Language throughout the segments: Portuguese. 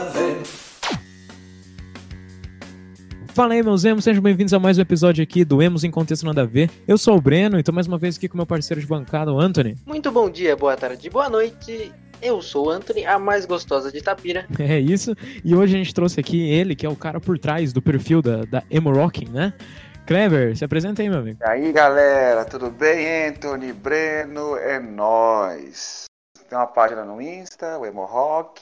ver. Fala aí, meus emos, sejam bem-vindos a mais um episódio aqui do Emos em Contexto Nada a Ver. Eu sou o Breno e tô mais uma vez aqui com meu parceiro de bancada, o Anthony. Muito bom dia, boa tarde, boa noite. Eu sou o Anthony, a mais gostosa de Tapira. É isso. E hoje a gente trouxe aqui ele, que é o cara por trás do perfil da, da Emo Rocking, né? Clever, se apresenta aí, meu amigo. E aí, galera, tudo bem? Anthony, Breno, é nóis. Tem uma página no Insta, o Emo Rock.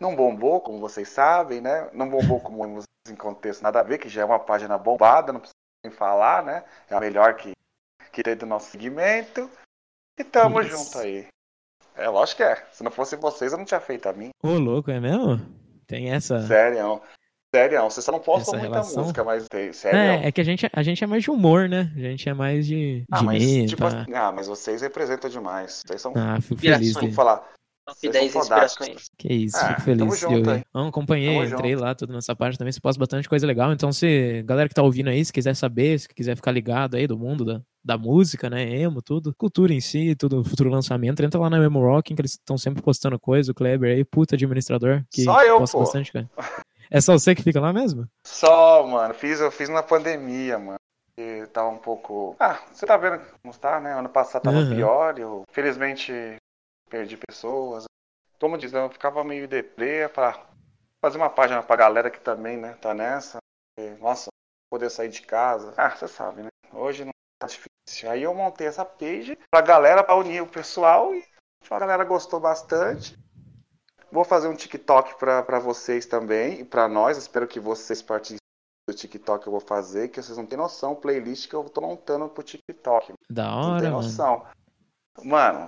Não bombou, como vocês sabem, né? Não bombou como em Contexto Nada a Ver, que já é uma página bombada, não precisa nem falar, né? É a melhor que, que tem do nosso segmento. E tamo Isso. junto aí. É, lógico que é. Se não fosse vocês, eu não tinha feito a mim. Ô, louco, é mesmo? Tem essa. Sério. Sério, vocês só não postam Essa muita relação? música, mas tem. Sério. É, é que a gente, a gente é mais de humor, né? A gente é mais de, Ah, de mas, meme, tipo, pá. assim, ah, mas vocês representam demais. Vocês são. Ah, fico feliz. De- falar. Top Vocês 10 são fodásticos. inspirações. Que isso, Ah, fico feliz. junto. Não, acompanhei, Tamo entrei junto. lá, tudo nessa parte também. Você posta bastante coisa legal. Então, se galera que tá ouvindo aí, se quiser saber, se quiser ficar ligado aí do mundo da, da música, né? Emo, tudo, cultura em si, tudo, futuro lançamento, entra lá na Emo Rocking, que eles estão sempre postando coisa. O Kleber aí, puta administrador, que Só eu, posta pô. bastante, cara. É só você que fica lá mesmo? Só, mano. Fiz, eu fiz na pandemia, mano. E tava um pouco. Ah, você tá vendo como tá, né? Ano passado tava Aham. pior. Eu, felizmente, perdi pessoas. Como diz, eu ficava meio deprê pra fazer uma página pra galera que também, né? Tá nessa. E, nossa, poder sair de casa. Ah, você sabe, né? Hoje não tá difícil. Aí eu montei essa page pra galera, pra unir o pessoal. E a galera gostou bastante. Vou fazer um TikTok pra, pra vocês também e pra nós. Espero que vocês participem do TikTok que eu vou fazer, que vocês não têm noção, playlist que eu tô montando pro TikTok. Da Não hora, tem mano. noção. Mano,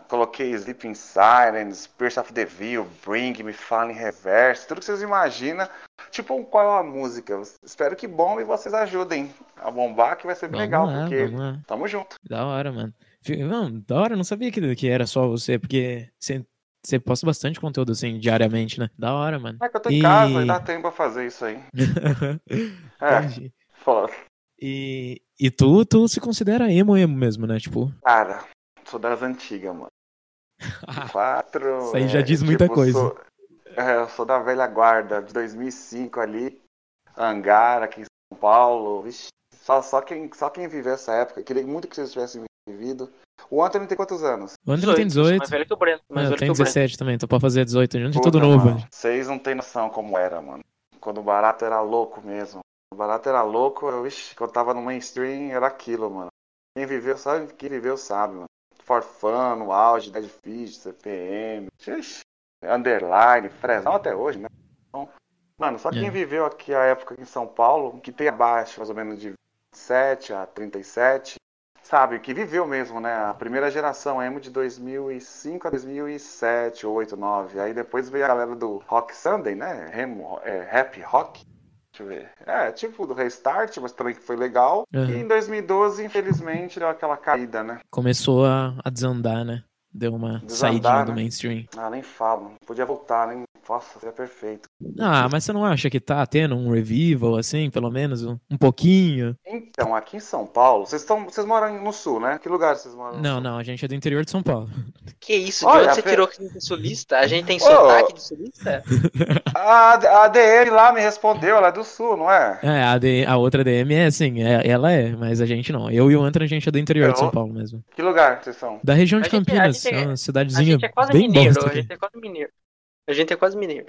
coloquei Sleeping Silence, Pierce of the Veil, Bring Me, Fall in Reverse, tudo que vocês imaginam. Tipo, qual é a música? Espero que bombe e vocês ajudem a bombar, que vai ser bem Vamos legal, lá, porque tamo junto. Da hora, mano. Não, da hora, não sabia que, que era só você, porque você, você posta bastante conteúdo assim, diariamente, né? Da hora, mano. É que eu tô em E- casa e dá tempo pra fazer isso aí. É, Entendi. foda. E, e tu, tu se considera emo emo mesmo, né? Tipo, Cara, sou das antigas, mano. Quatro. Isso aí já é, diz muita tipo, coisa. Sou, é, eu sou da velha guarda, de 2005 ali. Hangar, aqui em São Paulo. Vixe, só, só, quem, só quem viveu essa época. Queria muito que vocês tivessem vivido. O Anthony tem quantos anos? o André tem eu sou 18. Mais velho que o Breno. Mais eu velho tenho que o Breno. 17 também, tô pra fazer 18, a gente é tudo novo. mano, Vocês não têm noção como era, mano. Quando o barato era louco mesmo. O barato era louco, eu, ixi, quando eu tava no mainstream era aquilo, mano. Quem viveu sabe, quem viveu sabe, mano. Forfã, no auge, Dead Fish, CPM, Underline, Fresnel até hoje, né? Então, mano, só quem É. viveu aqui a época em São Paulo, que tem abaixo mais ou menos de 27 a 37, sabe, que viveu mesmo, né? A primeira geração emo de 2005 a 2007, 8, 9. Aí depois veio a galera do Rock Sunday, né? Remo, é, rap rock. Deixa eu ver. É, tipo do Restart, mas também que foi legal. Aham. E em 2012, infelizmente, deu aquela caída, né? Começou a, a desandar, né? Deu uma Desandar, saidinha do né? mainstream. Ah, nem falo. Podia voltar, nem. Nossa, seria perfeito. Ah, mas você não acha que tá tendo um revival, assim, pelo menos um, um pouquinho? Então, aqui em São Paulo, vocês estão. Vocês moram no sul, né? Que lugar vocês moram? Não, sul? não, a gente é do interior de São Paulo. Que isso? De Olha, onde você Fe- tirou que a gente é sulista? A gente tem Ô. sotaque de sulista? A, a ADM lá me respondeu, ela é do sul, não é? É, a, D- a outra DM é assim, é- ela é, mas a gente não. Eu e o Anthony, a gente é do interior de Eu- São Paulo mesmo. Que lugar vocês são? Da região de A a Campinas, gente é- é uma A cidadezinha gente é quase bem mineiro. bosta A gente é quase mineiro. A gente é quase mineiro.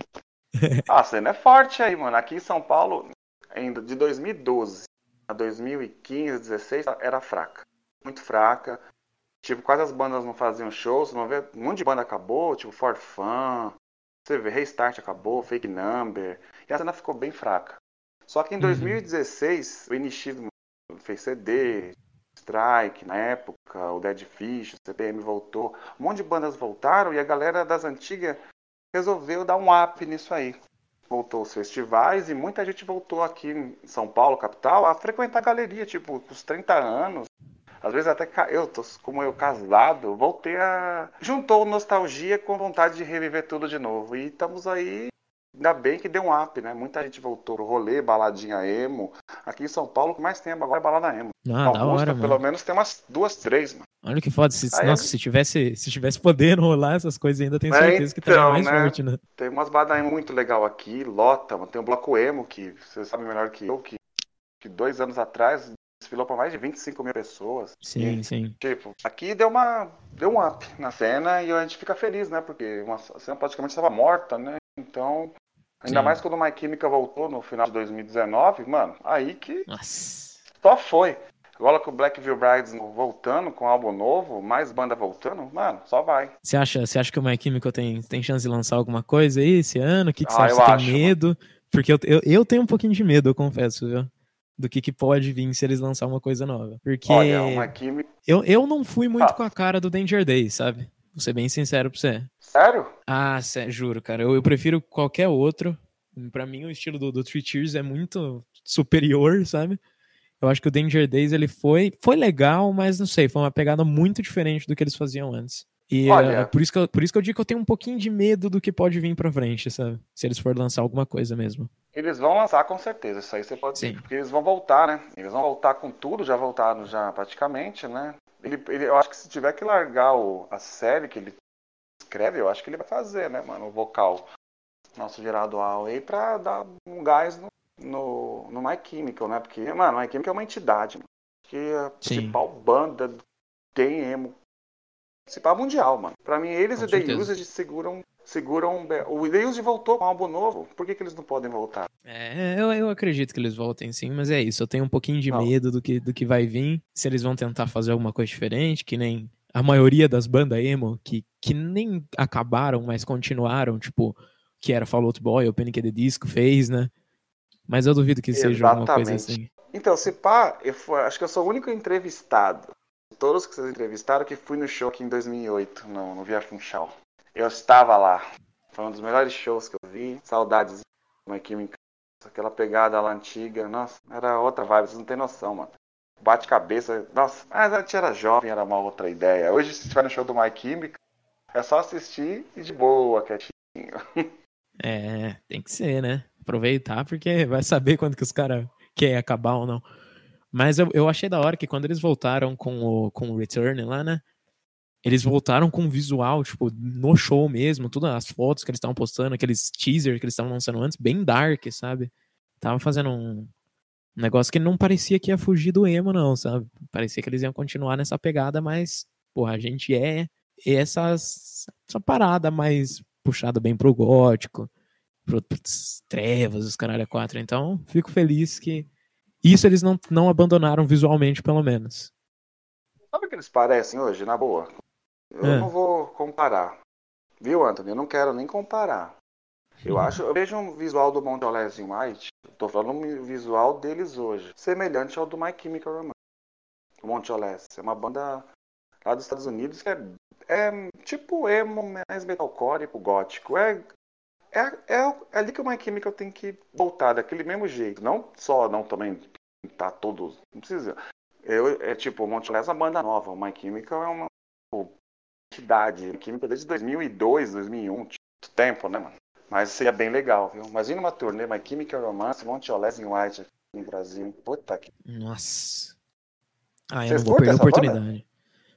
Ah, você não é forte aí, mano. Aqui em São Paulo, ainda de 2012 a 2015, 16, era fraca. Muito fraca. Tipo, quase as bandas não faziam shows. Não vê, um monte de banda acabou, tipo For Fun. Você vê, Restart acabou, Fake Number. E a cena ficou bem fraca. Só que em Uhum. 2016, o NX fez CD, Strike na época, o Dead Fish, o CPM voltou. Um monte de bandas voltaram e a galera das antigas resolveu dar um up nisso aí. Voltou os festivais e muita gente voltou aqui em São Paulo, capital, a frequentar a galeria, tipo, com os 30 anos. Às vezes até eu, como eu casado, voltei a. Juntou nostalgia com vontade de reviver tudo de novo. E estamos aí. Ainda bem que deu um up, né? Muita gente voltou pro rolê, baladinha emo. Aqui em São Paulo, o que mais tem agora é balada emo. Ah, da Augusta, hora, pelo mano. menos, tem umas duas, três, mano. Olha que foda. Se, Aí nossa, eu- se tivesse, se tivesse podendo rolar essas coisas ainda, tenho É, certeza que estaria então, mais né? forte, né? Tem umas bandas muito legal aqui, lota, mano. Tem o Bloco Emo, que você sabe melhor que eu, que, que dois anos atrás desfilou pra mais de 25 mil pessoas. Sim, E, sim. tipo, aqui deu uma. deu um up na cena e a gente fica feliz, né? Porque uma, a cena praticamente estava morta, né? Então. Ainda Sim. mais quando o My Chemical voltou no final de 2019, mano, aí que Nossa. só foi. Agora com o Black Veil Brides voltando, com álbum novo, mais banda voltando, mano, só vai. Você acha, você acha que o My Chemical tem, tem chance de lançar alguma coisa aí esse ano? O que, que você Ah, acha? Você tem acho, mano. medo? Porque eu, eu, eu tenho um pouquinho de medo, eu confesso, viu? Do que, que pode vir se eles lançar uma coisa nova. Porque Olha, o My Chemical. eu, eu não fui muito Ah. com a cara do Danger Days, sabe? Vou ser bem sincero pra você. Sério? Ah, sé- juro, cara. Eu, eu prefiro qualquer outro. Pra mim, o estilo do, do Three Cheers é muito superior, sabe? Eu acho que o Danger Days ele foi, foi legal, mas não sei, foi uma pegada muito diferente do que eles faziam antes. E Olha- é, por, isso que eu, por isso que eu digo que eu tenho um pouquinho de medo do que pode vir pra frente, sabe? Se eles forem lançar alguma coisa mesmo. Eles vão lançar com certeza, isso aí você pode Sim. dizer. Porque eles vão voltar, né? Eles vão voltar com tudo, já voltaram já praticamente, né? Ele, ele- eu acho que se tiver que largar o- a série que ele escreve, eu acho que ele vai fazer, né, mano? O vocal. Nosso Geraldo Away pra dar um gás no, no, no My Chemical, né? Porque, mano, My Chemical é uma entidade, mano. Que é a Sim. principal banda tem emo. Principal mundial, mano. Pra mim, eles Com e The certeza. Used seguram. Seguram be- o Used voltou com um álbum novo. Por que, que eles não podem voltar? É, eu, eu acredito que eles voltem sim, mas é isso. Eu tenho um pouquinho de Não. medo do que, do que vai vir. Se eles vão tentar fazer alguma coisa diferente, que nem a maioria das bandas emo, que, que nem acabaram, mas continuaram, tipo, que era Fall Out Boy, o Panic! at the Disco fez, né? Mas eu duvido que seja alguma coisa Exatamente. assim. Então, se pá, eu fui- acho que eu sou o único entrevistado. Todos que vocês entrevistaram que fui no show aqui em 2008, no, no Via Funchal. Eu estava lá. Foi um dos melhores shows que eu vi. Saudades My Chemical. Aquela pegada lá antiga. Nossa, era outra vibe, vocês não têm noção, mano. Bate-cabeça. Nossa, mas a gente era jovem, era uma outra ideia. Hoje, se estiver no show do My Chemical, é só assistir e de boa, quietinho. É, tem que ser, né? Aproveitar, porque vai saber quando que os caras querem acabar ou não. Mas eu, eu achei da hora que quando eles voltaram com o, com o Return lá, né? Eles voltaram com um visual, tipo, no show mesmo, todas as fotos que eles estavam postando, aqueles teaser que eles estavam lançando antes, bem dark, sabe? Tava fazendo um negócio que não parecia que ia fugir do emo, não, sabe? Parecia que eles iam continuar nessa pegada, mas, porra, a gente é essas, essa parada mais puxada bem pro gótico, pro, pros trevas, os caralho a quatro. Então, fico feliz que isso eles não, não abandonaram visualmente, pelo menos. Sabe o que eles parecem hoje, na boa? Eu É. não vou comparar. Viu, Anthony? Eu não quero nem comparar. Eu acho, eu vejo um visual do Mount Olés White, tô falando um visual deles hoje, semelhante ao do My Chemical Romance. O Monte Olés é uma banda lá dos Estados Unidos que é, é tipo emo, mais metalcore pro gótico. É, é, é, é ali que o My Chemical tem que voltar, daquele mesmo jeito. Não só, não também pintar todos, não precisa. Eu, é tipo, o Monte Olés é uma banda nova, o My Chemical é uma entidade. Chemical desde 2002, 2001, muito tempo, né, mano? Mas seria bem legal, viu? Imagina uma turnê My Chemical Romance, Monte Olés em White aqui no Brasil. Puta que. Nossa. Ah, eu Vocês não vou perder a oportunidade.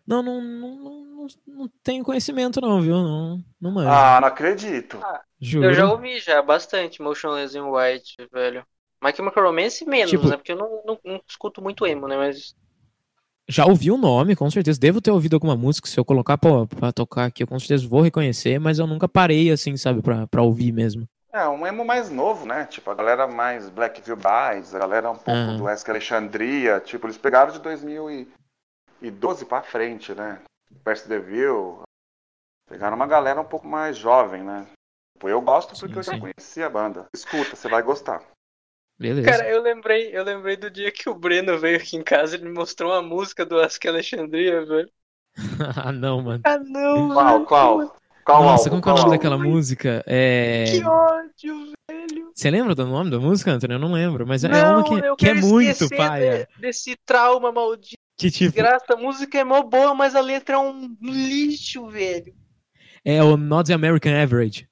Não, não, não, não, não, não tenho conhecimento, não, viu? Não, não manjo. Ah, não acredito. Juro. Eu já ouvi já bastante Motionless in White, velho. My Chemical Romance menos, Tipo- né? Porque eu não, não, não escuto muito emo, né? Mas Já ouvi o nome, com certeza. Devo ter ouvido alguma música. Se eu colocar pra, pra tocar aqui, eu com certeza vou reconhecer, mas eu nunca parei assim, sabe, pra, pra ouvir mesmo. É, um emo mais novo, né? Tipo, a galera mais Black Veil Brides, a galera um pouco do Wesk Alexandria. Tipo, eles pegaram de 2012 pra frente, né? Percy DeVille. Pegaram uma galera um pouco mais jovem, né? Pô, eu gosto porque Sim, eu já sim. conhecia a banda. Escuta, você vai gostar. Beleza. Cara, eu lembrei, eu lembrei do dia que o Breno veio aqui em casa, ele me mostrou uma música do Ask Alexandria, velho. ah, não, mano. Ah, não, Qual, qual? Qual Nossa, álbum? como que é o Qual nome álbum? daquela música? É... Que ódio, velho. Você lembra do nome da música, Antônio? Eu não lembro, mas é não, uma que, que é quero muito esquecer paia. de- desse trauma maldito. Que tipo, Desgraça, a música é mó boa, mas a letra é um lixo, velho. é o Not the American Average.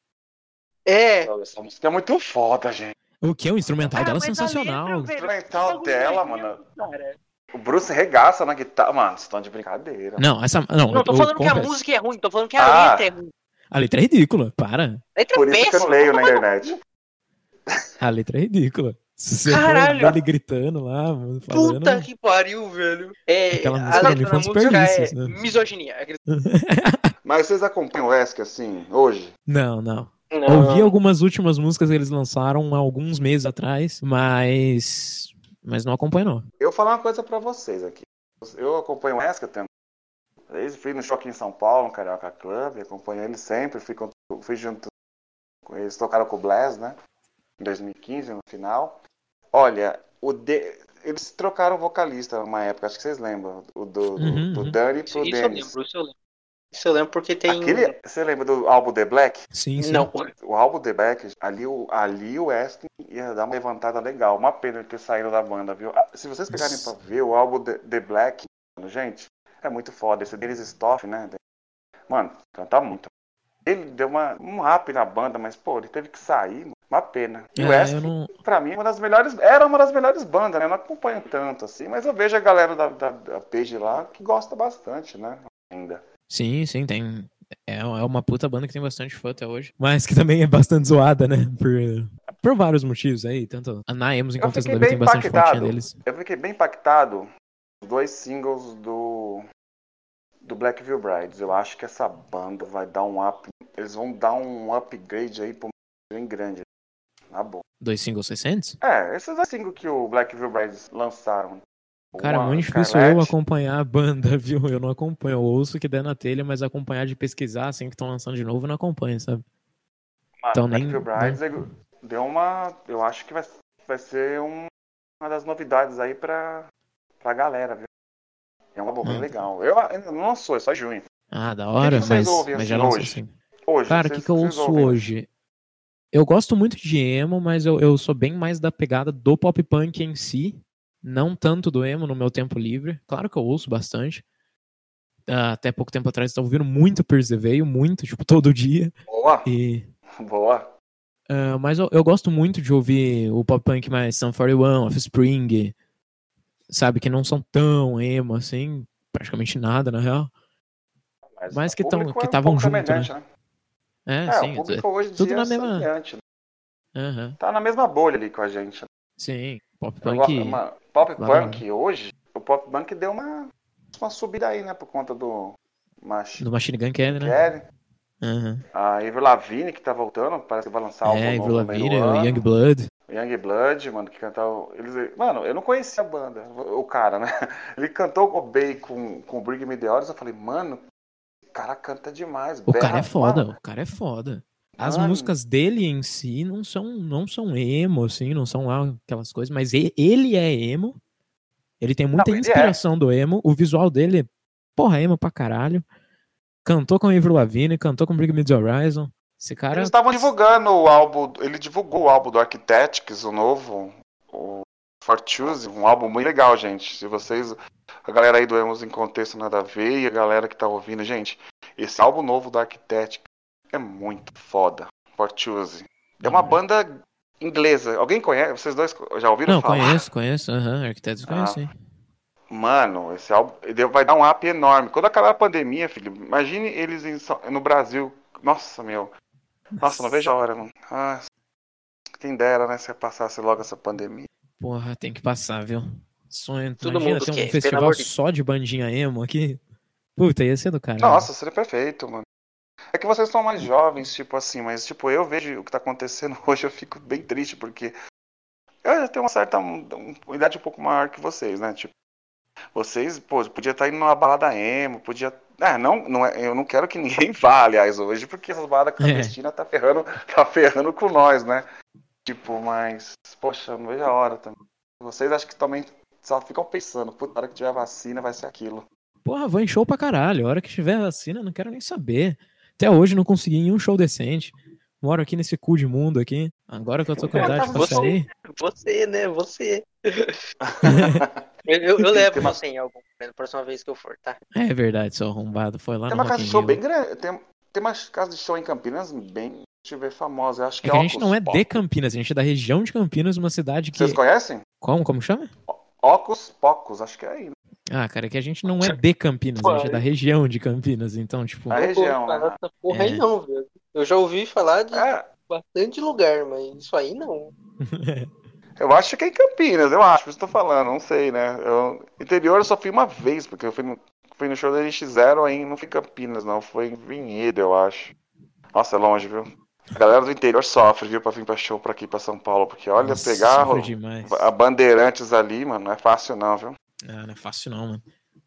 É. Essa música é muito foda, gente. O que? O instrumental Ah, dela é a sensacional. letra, O instrumental bagulho dela, nojento, mano. cara. O Bruce regaça na guitarra. Mano, vocês estão de brincadeira. Não, essa. Não, Não, tô falando que a confesso. música é ruim, tô falando que a Ah. letra é ruim. A letra é ridícula, para. A letra Por é isso que eu não leio na internet. A letra é ridícula. Se você Caralho. for ele gritando lá, falando. Puta que pariu, velho. É, Aquela a música pra letra da música é né? misoginia. Mas vocês acompanham o Esk assim, hoje? Não, não. Não. Ouvi algumas últimas músicas que eles lançaram há alguns meses atrás, mas. Mas não acompanho, não. Eu vou falar uma coisa pra vocês aqui. Eu acompanho o Esk, eu tenho... desde fui no show aqui em São Paulo, no Carioca Club, acompanho ele sempre, fui, com- fui junto com eles, tocaram com o Blaz, né? Em 2015, no final. Olha, o de... eles trocaram o vocalista numa época, acho que vocês lembram, o do, do, Uhum, do uhum. Dani Isso, pro isso eu Dennis. lembro, isso eu lembro. Isso eu lembro porque tem. Aquele, você lembra do álbum The Black? Sim, sim. Não. O álbum The Black, ali o, ali o Aston ia dar uma levantada legal. Uma pena ter saído da banda, viu? Ah, Se vocês pegarem pra ver o álbum The, The Black, mano, gente, é muito foda. Esse deles Stoff, né? Mano, canta muito. Ele deu uma, um rap na banda, mas, pô, ele teve que sair, mano. Uma pena. E o É, Aston, eu não. pra mim, é uma das melhores. Era uma das melhores bandas, né? Eu não acompanho tanto assim, mas eu vejo a galera da, da, da page lá que gosta bastante, né? Ainda. Sim, sim, tem. É é uma puta banda que tem bastante fã até hoje. Mas que também é bastante zoada, né? Por, por vários motivos aí. Tanto a Naemos em Vida bem tem bastante fotinha deles. Eu fiquei bem impactado os dois singles do do Blackville Brides. Eu acho que essa banda vai dar um up, eles vão dar um upgrade aí pro bem grande. Na boa. Dois singles recentes? É, esses dois singles que o Blackville Brides lançaram. Cara, é Uma, muito difícil eu acompanhar a banda, viu? Eu não acompanho. Eu ouço o que der na telha, mas acompanhar de pesquisar, assim, que estão lançando de novo, eu não acompanho, sabe? mano, então nem- Blackville Brides ele deu uma, eu acho que vai, vai ser um- uma das novidades aí pra, pra galera, viu? É um álbum bem Hum. legal. Eu ainda não lançou, é só junho. Ah, da hora, mas, ouvem, mas assim, já lançou assim. Hoje, Cara, o que, que eu ouço ouvem hoje? Eu gosto muito de emo, mas eu, eu sou bem mais da pegada do pop punk em si. Não tanto do emo no meu tempo livre. Claro que eu ouço bastante. Ah, Até pouco tempo atrás eu tava ouvindo muito Pierce the Veil, muito, tipo, todo dia. Boa, E, boa. ah, mas eu, eu gosto muito de ouvir o pop punk mais Sun 41, Offspring, sabe? Que não são tão emo assim, praticamente nada, na real. Mas o que que é um tavam pouco junto, semelhante, né? É, É, sim. o público hoje em tudo na é mesma- né? aham, Tá na mesma bolha ali com a gente. né? sim, pop punk. uma- pop Lá punk hoje, o pop punk deu uma, uma subida aí, né? Por conta do Mach Do Machine Gun Kelly, né? Aham. A Avril Lavigne, que tá voltando, parece que vai lançar É, novo Avril no meio do Lavigne, o ano. Young Blood. Young Blood, mano, que cantava. Eles... Mano, eu não conhecia a banda, o cara, né? Ele cantou com o Bay com, com o Bring Me The Hours, eu falei, mano, o cara canta demais. O berra- cara é foda, Mano, o cara é foda. As músicas dele em si não são, não são emo, assim, não são lá aquelas coisas, mas ele é emo. Ele tem muita Não, é. inspiração do emo. O visual dele, porra, emo pra caralho. Cantou com Avril Lavigne, cantou com Bring Me The Horizon. Esse cara, Eles estavam divulgando o álbum, ele divulgou o álbum do Architects, o novo, o Fortune, um álbum muito legal, gente. Se vocês, a galera aí do Emos em Contexto Nada a Ver e a galera que tá ouvindo, gente, esse álbum novo do Architects é muito foda. Fortune. É uma Uhum. banda inglesa. Alguém conhece? Vocês dois já ouviram Não, falar? conheço, conheço. Aham, Arquitetos Ah. conheço, sim. Mano, esse álbum vai dar um up enorme. Quando acabar a pandemia, filho, imagine eles em no Brasil. Nossa, meu. Nossa, não vejo a hora, mano. Ah, quem dera, né, se passasse logo essa pandemia. Porra, tem que passar, viu? Sonho. Todo Imagina mundo ter um quer, festival só de bandinha emo aqui. Puta, ia ser do cara. Nossa, seria perfeito, mano. É que vocês são mais jovens, tipo assim, mas tipo, eu vejo o que tá acontecendo hoje, eu fico bem triste, porque eu já tenho uma certa um- uma idade um pouco maior que vocês, né? Tipo, vocês, pô, podia estar indo numa balada emo, podia. É, não, não é, eu não quero que ninguém vá, aliás, hoje, porque essas baladas clandestinas tá ferrando, tá ferrando com nós, né? Tipo, mas, poxa, não vejo a hora também. Vocês acho que também só ficam pensando, puta, na hora que tiver vacina vai ser aquilo. Porra, vou em show pra caralho. A hora que tiver vacina, não quero nem saber. Até hoje não consegui em um show decente. Moro aqui nesse cu de mundo aqui. Agora que eu tô com idade pra Você- sair. Você, né? Você. eu, eu, eu levo uma- você em algum momento, próxima vez que eu for, tá? É verdade, seu arrombado. Foi lá Tem no uma casa de in show bem grande. Tem, tem uma casa de show em Campinas bem, deixa eu ver, famosa. Acho que É é, que a gente não é Pop. de Campinas, a gente é da região de Campinas, uma cidade que. Vocês conhecem? Como, como chama? Ocos Pocos, acho que é aí. né? Ah, cara, é que a gente não é de Campinas, a gente é da região de Campinas, então, tipo. A região, Pô, né? Essa porra aí É. não, velho. Eu já ouvi falar de É, bastante lugar, mas isso aí não. eu acho que é em Campinas, eu acho, por isso que eu tô falando, não sei, né? Eu, interior eu só fui uma vez, porque eu fui no, fui no show da NX0 aí, não foi em Campinas, não, foi em Vinhedo, eu acho. Nossa, é longe, viu? A galera do interior sofre, viu, pra vir pra show pra aqui, pra São Paulo, porque olha, Nossa, pegar o- a Bandeirantes ali, mano, não é fácil não, viu? Ah, não é fácil não, mano.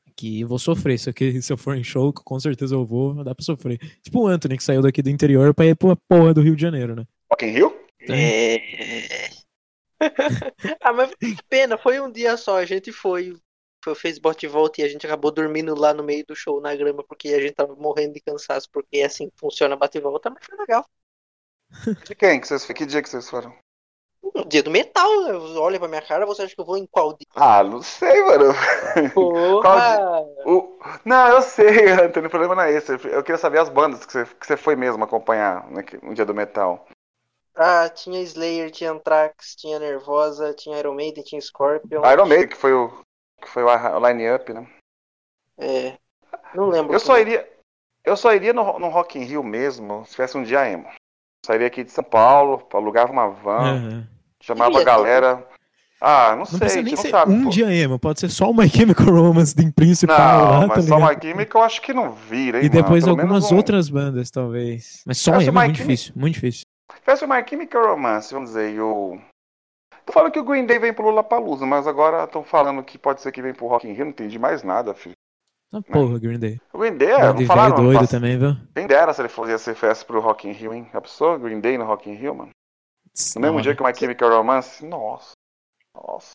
Aqui eu vou sofrer. Isso aqui, se eu for em show, com certeza eu vou, dá pra sofrer. Tipo o Anthony, que saiu daqui do interior pra ir pra porra do Rio de Janeiro, né? Rock in Rio? É. ah, mas pena, foi um dia só. A gente foi, foi fez bate e volta e a gente acabou dormindo lá no meio do show na grama porque a gente tava morrendo de cansaço, porque é assim que funciona bate e volta, mas foi legal. De quem que vocês Que dia que vocês foram? Um dia do metal, né? olha pra minha cara, você acha que eu vou em qual dia? Ah, não sei, mano. Porra! O- Não, eu sei, Antônio, o problema não é esse. Eu queria saber as bandas que você, que você foi mesmo acompanhar né, no dia do metal. Ah, tinha Slayer, tinha Anthrax, tinha Nervosa, tinha Iron Maiden, tinha Scorpion. Iron Maiden, que foi o, que foi o line-up, né? É. Não lembro. Eu só iria, eu só iria no, no Rock in Rio mesmo se tivesse um dia emo. Sairia aqui de São Paulo, alugava uma van, Aham. Chamava a Ia, galera. Ah, não, Não sei, precisa nem não ser sabe. um pô. dia emo, pode ser só o My Chemical Romance do principal Não, lá, tá mas só ligado? uma química eu acho que não vira, hein, E depois mano? Algumas um- outras bandas, talvez. Mas só Essa emo é muito Chemical- difícil, muito difícil. Tivesse uma Chemical Romance, vamos dizer, e o. Tô falando que o Green Day vem pro Lollapalooza, mas agora estão falando que pode ser que vem pro Rock in Rio, não entendi mais nada, filho. Ah, porra, Green Day. O Green Day, é, não de falaram, doido nossa, também, viu? quem dera se ele fosse ser festa pro Rock in Rio, hein? A pessoa, Green Day no Rock in Rio, mano. No mesmo dia que uma Chemical Romance, nossa. Nossa.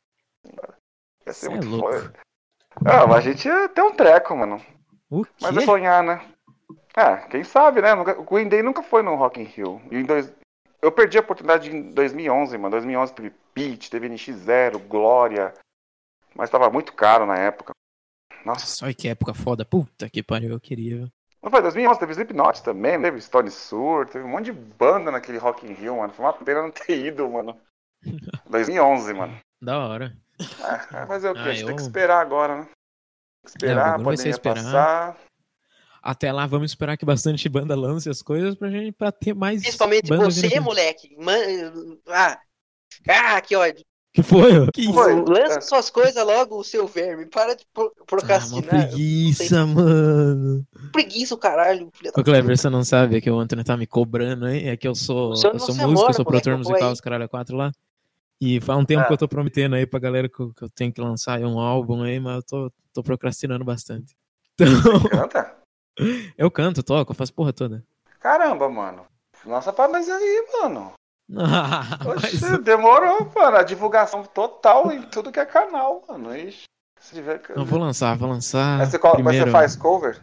Ia ser Cê é muito louco. foda. Ah, mas a gente ia ter um treco, mano. O quê? Mas é sonhar, né? É, quem sabe, né? O Green Day nunca foi no Rock in Rio. E em dois... Eu perdi a oportunidade em 2011, mano. 2011 teve Pete, teve NX0, Glória. Mas tava muito caro na época. Nossa. Olha que época foda. Puta que pariu, eu queria? Não foi 2011, teve Slipknot também, teve Stone Sur, teve um monte de banda naquele Rock in Rio, mano. Foi uma pena não ter ido, mano. 2011, mano. Da hora. É, é, mas é o quê? Ah, a gente tem eu- que esperar agora, né? Tem que É, esperar, ser pandemia esperar. passar. Até lá, vamos esperar que bastante banda lance as coisas pra gente pra ter mais. Principalmente você, moleque. Man... Ah. Ah, que ódio. Que foi? Que isso? Foi. Lança É. suas coisas logo, o seu verme. Para de Ah, uma procrastinar. preguiça, mano. preguiça o caralho, Ô, Cleber, você não sabe é que o Antônio tá me cobrando, hein? É que eu sou, Você eu sou músico, amora, eu sou produtor musical, os caralho 4 lá. E faz um tempo Ah. que eu tô prometendo aí pra galera que eu, que eu tenho que lançar um álbum aí, mas eu tô, tô procrastinando bastante. Então, Canta? eu canto, toco, eu faço porra toda. Caramba, mano. Nossa, mas aí, mano. Ah, Oxe, mas- demorou, mano. A divulgação total em tudo que é canal, mano. Ixi, se tiver... Não, vou lançar, vou lançar. mas, você, qual- mas primeiro. você faz cover?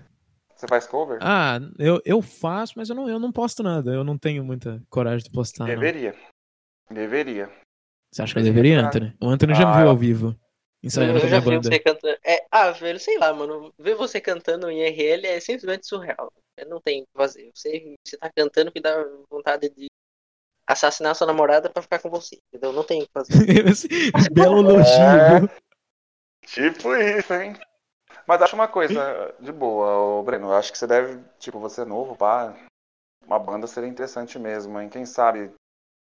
Você faz cover? Ah, eu, eu faço, mas eu não, eu não posto nada. Eu não tenho muita coragem de postar. não. Deveria. Deveria. Você acha que eu deveria, Ah. Anthony? O Anthony já me Ah, viu ao vivo. Ensaiando com Eu a já minha vi banda. você cantando. É, ah, velho, sei lá, mano. Ver você cantando em RL é simplesmente surreal. Eu não tenho o que fazer. Você, você tá cantando que dá vontade de assassinar sua namorada pra ficar com você. Entendeu? Não tenho o que fazer. Belo elogio, É. Tipo isso, hein? Mas acho uma coisa de boa, ô Breno. Eu acho que você deve, tipo, você é novo, pá. Uma banda seria interessante mesmo, hein? Quem sabe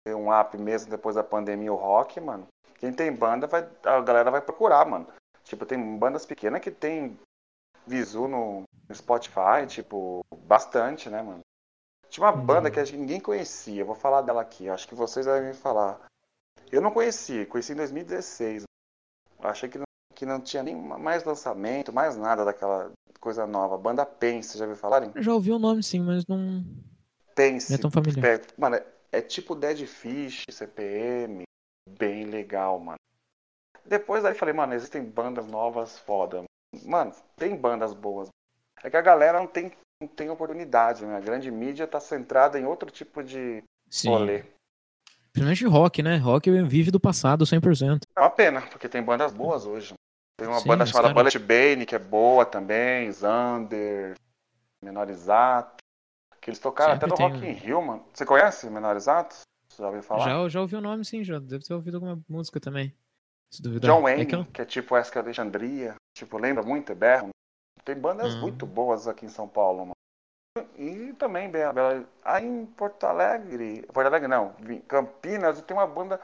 ter um app mesmo depois da pandemia, o rock, mano. Quem tem banda, vai, a galera vai procurar, mano. Tipo, tem bandas pequenas que tem visu no no Spotify, tipo, bastante, né, mano? Tinha uma Uhum. banda que a gente- ninguém conhecia, eu vou falar dela aqui, acho que vocês devem falar. Eu não conheci, conheci em 2016. Eu achei que não, que não tinha nem mais lançamento, mais nada daquela coisa nova. Banda Pense, já ouviu falarem? Já ouvi o nome sim, mas não, Pense. não é tão familiar. É, mano, é, é tipo Dead Fish, CPM, bem legal, mano. Depois daí falei, mano, existem bandas novas foda. Mano, tem bandas boas. É que a galera não tem, não tem oportunidade, né? A grande mídia tá centrada em outro tipo de Sim. rolê. Principalmente rock, né? Rock vive do passado 100%. É uma pena, porque tem bandas boas hoje. Tem uma Sim, banda chamada cara- Bullet Bane, que é boa também, Zander, Menorizato. Que eles tocaram Sempre até no tem Rock in Rio, mano. Você conhece Menorizato? Você já ouviu falar? Já, já ouvi o nome sim, já deve ter ouvido alguma música também. Se duvidar. John É Wayne, que eu- que é tipo Wesley Alexandria. Tipo, lembra muito Eberron. Tem bandas Hum. muito boas aqui em São Paulo, mano. E também Bela, Bela- aí em Porto Alegre. Porto Alegre não, em Campinas tem uma banda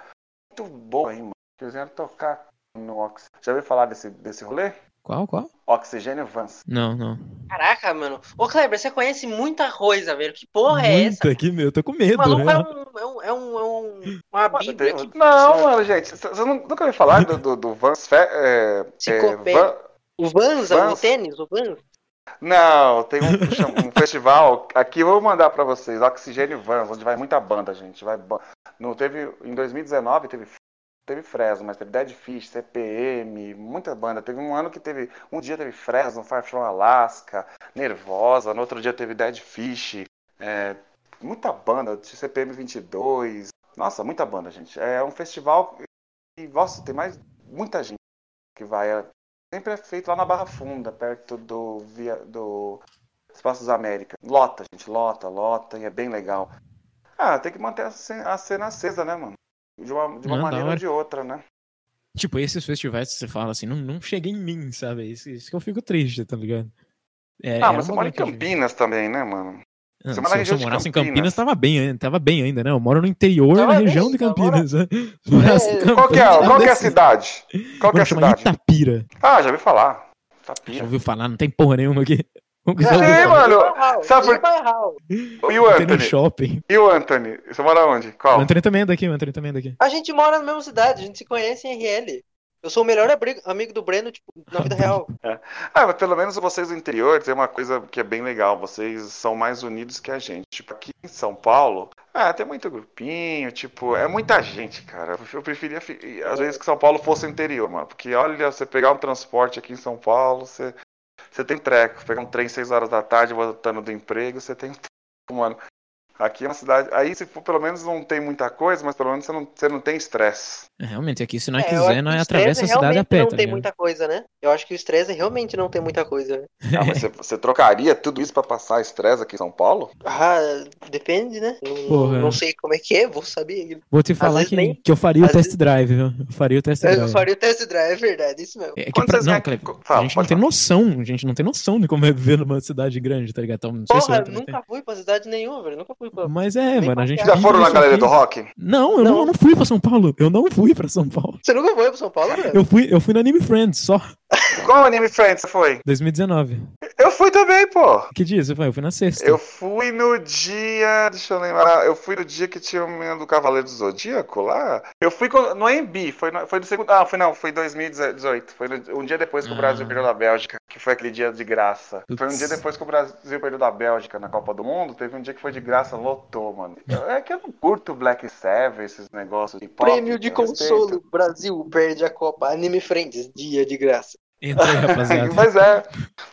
muito boa aí, mano. Que eles vieram tocar no Ox. Já ouviu falar desse, desse rolê? Qual, qual? Oxigênio Vans. Não, não. Caraca, mano. Ô, Kleber, você conhece muita coisa, velho. Que porra é essa? Muita aqui, meu. Eu tô com O medo, maluco né? é um, é um, é um, é um- uma bíblia aqui. Não, mano, gente. Você nunca ouviu falar do, do, do Vans Fe, é, é. Van- O Vanza, o Vans? tênis, o Vanza. Não, tem um, um festival aqui, eu vou mandar pra vocês, Oxigênio Vans, onde vai muita banda, gente. Vai, não teve em 2019 teve teve Fresno, mas teve Dead Fish, CPM, muita banda. Teve um ano que teve um dia teve Fresno, Far From Alaska, Nervosa, no outro dia teve Dead Fish, é, muita banda, CPM 22. Nossa, muita banda, gente. É um festival e nossa, tem mais muita gente que vai. É, Sempre é feito lá na Barra Funda, perto do via, do Espaços América. Lota, gente, lota, lota, e é bem legal. Ah, tem que manter a ce- a cena acesa, né, mano? De uma, de uma Não, maneira ou de outra, né? Tipo, esses festivais que você fala assim, não, não chega em mim, sabe? Isso, isso que eu fico triste, tá ligado? É, ah, era mas você mora em Campinas também, né, mano? Você se, eu- se região eu morasse em Campinas. Campinas, tava bem, ainda, tava bem ainda, né? Eu moro no interior, Tava na bem, região de Campinas. né? Se É, Campinas, Qual que é, qual que é a cidade? Qual que é a cidade? Itapira. Ah, já ouvi falar. Já Itapira. ouviu falar? Não tem porra nenhuma aqui. Ouviu falar? mano. Sabe por- e o Anthony? shopping. E o Anthony? Você mora onde? O Qual? Antônio também é daqui, o Antônio também é daqui. A gente mora na mesma cidade, a gente se conhece em RL. Eu sou o melhor amigo do Breno, tipo, na vida real. Ah, mas pelo menos vocês do interior tem uma coisa que é bem legal. Vocês são mais unidos que a gente. Tipo, aqui em São Paulo, ah, tem muito grupinho, tipo, é muita gente, cara. Eu preferia, às vezes, que São Paulo fosse interior, mano. Porque olha, você pegar um transporte aqui em São Paulo, você, você tem treco. Pegar um trem 6 horas da tarde voltando do emprego, você tem mano. Aqui é uma cidade. Aí, se for, pelo menos não tem muita coisa, mas pelo menos você não, você não tem estresse. É, Realmente, aqui se nós É, eu quiser, que nós o atravessa a cidade a pé, não tá tem ligado? muita coisa, né? Eu acho que o Stresa realmente não tem muita coisa. né? Ah, mas você, você trocaria tudo isso pra passar estresse aqui em São Paulo? Ah, depende, né? Não, Porra. não sei como é que é, vou saber. Vou te falar que, nem- que eu faria o às test vezes- drive, viu? Eu faria o test Eu drive. faria o test drive, é verdade, isso mesmo. É que pra... Não, a gente não tem falar. noção, a gente não tem noção de como é viver numa cidade grande, tá ligado? Então, não sei se Porra, eu também nunca fui pra cidade nenhuma, velho. Nunca fui pra. tenho. Mas é, Nem mano, a gente. Já foram na Galeria do. Rock? Não, eu não. Não. eu não fui pra São Paulo. Eu não fui pra São Paulo. Você nunca foi pra São Paulo, velho? Eu fui, eu fui no Anime Friends só, Qual Anime Friends você foi? 2019. Eu fui também, pô. Que dia você foi? Eu fui na sexta. Eu fui no dia. Deixa eu lembrar. Eu fui no dia que tinha o menino do Cavaleiro do Zodíaco lá. Eu fui com- no AMB. Foi, no, foi do segundo. Ah, foi não. Foi 2018. Foi no- um dia depois que o Brasil Ah. perdeu da Bélgica. Que foi aquele dia de graça. Foi um dia depois que o Brasil perdeu da Bélgica na Copa do Mundo. Teve um dia que foi de graça, lotou, mano. É que eu não curto Black Seven, esses negócios de pop. Prêmio de consolo. respeito. Brasil perde a Copa. Anime Friends, dia de graça. Entra aí, rapaziada. Mas é.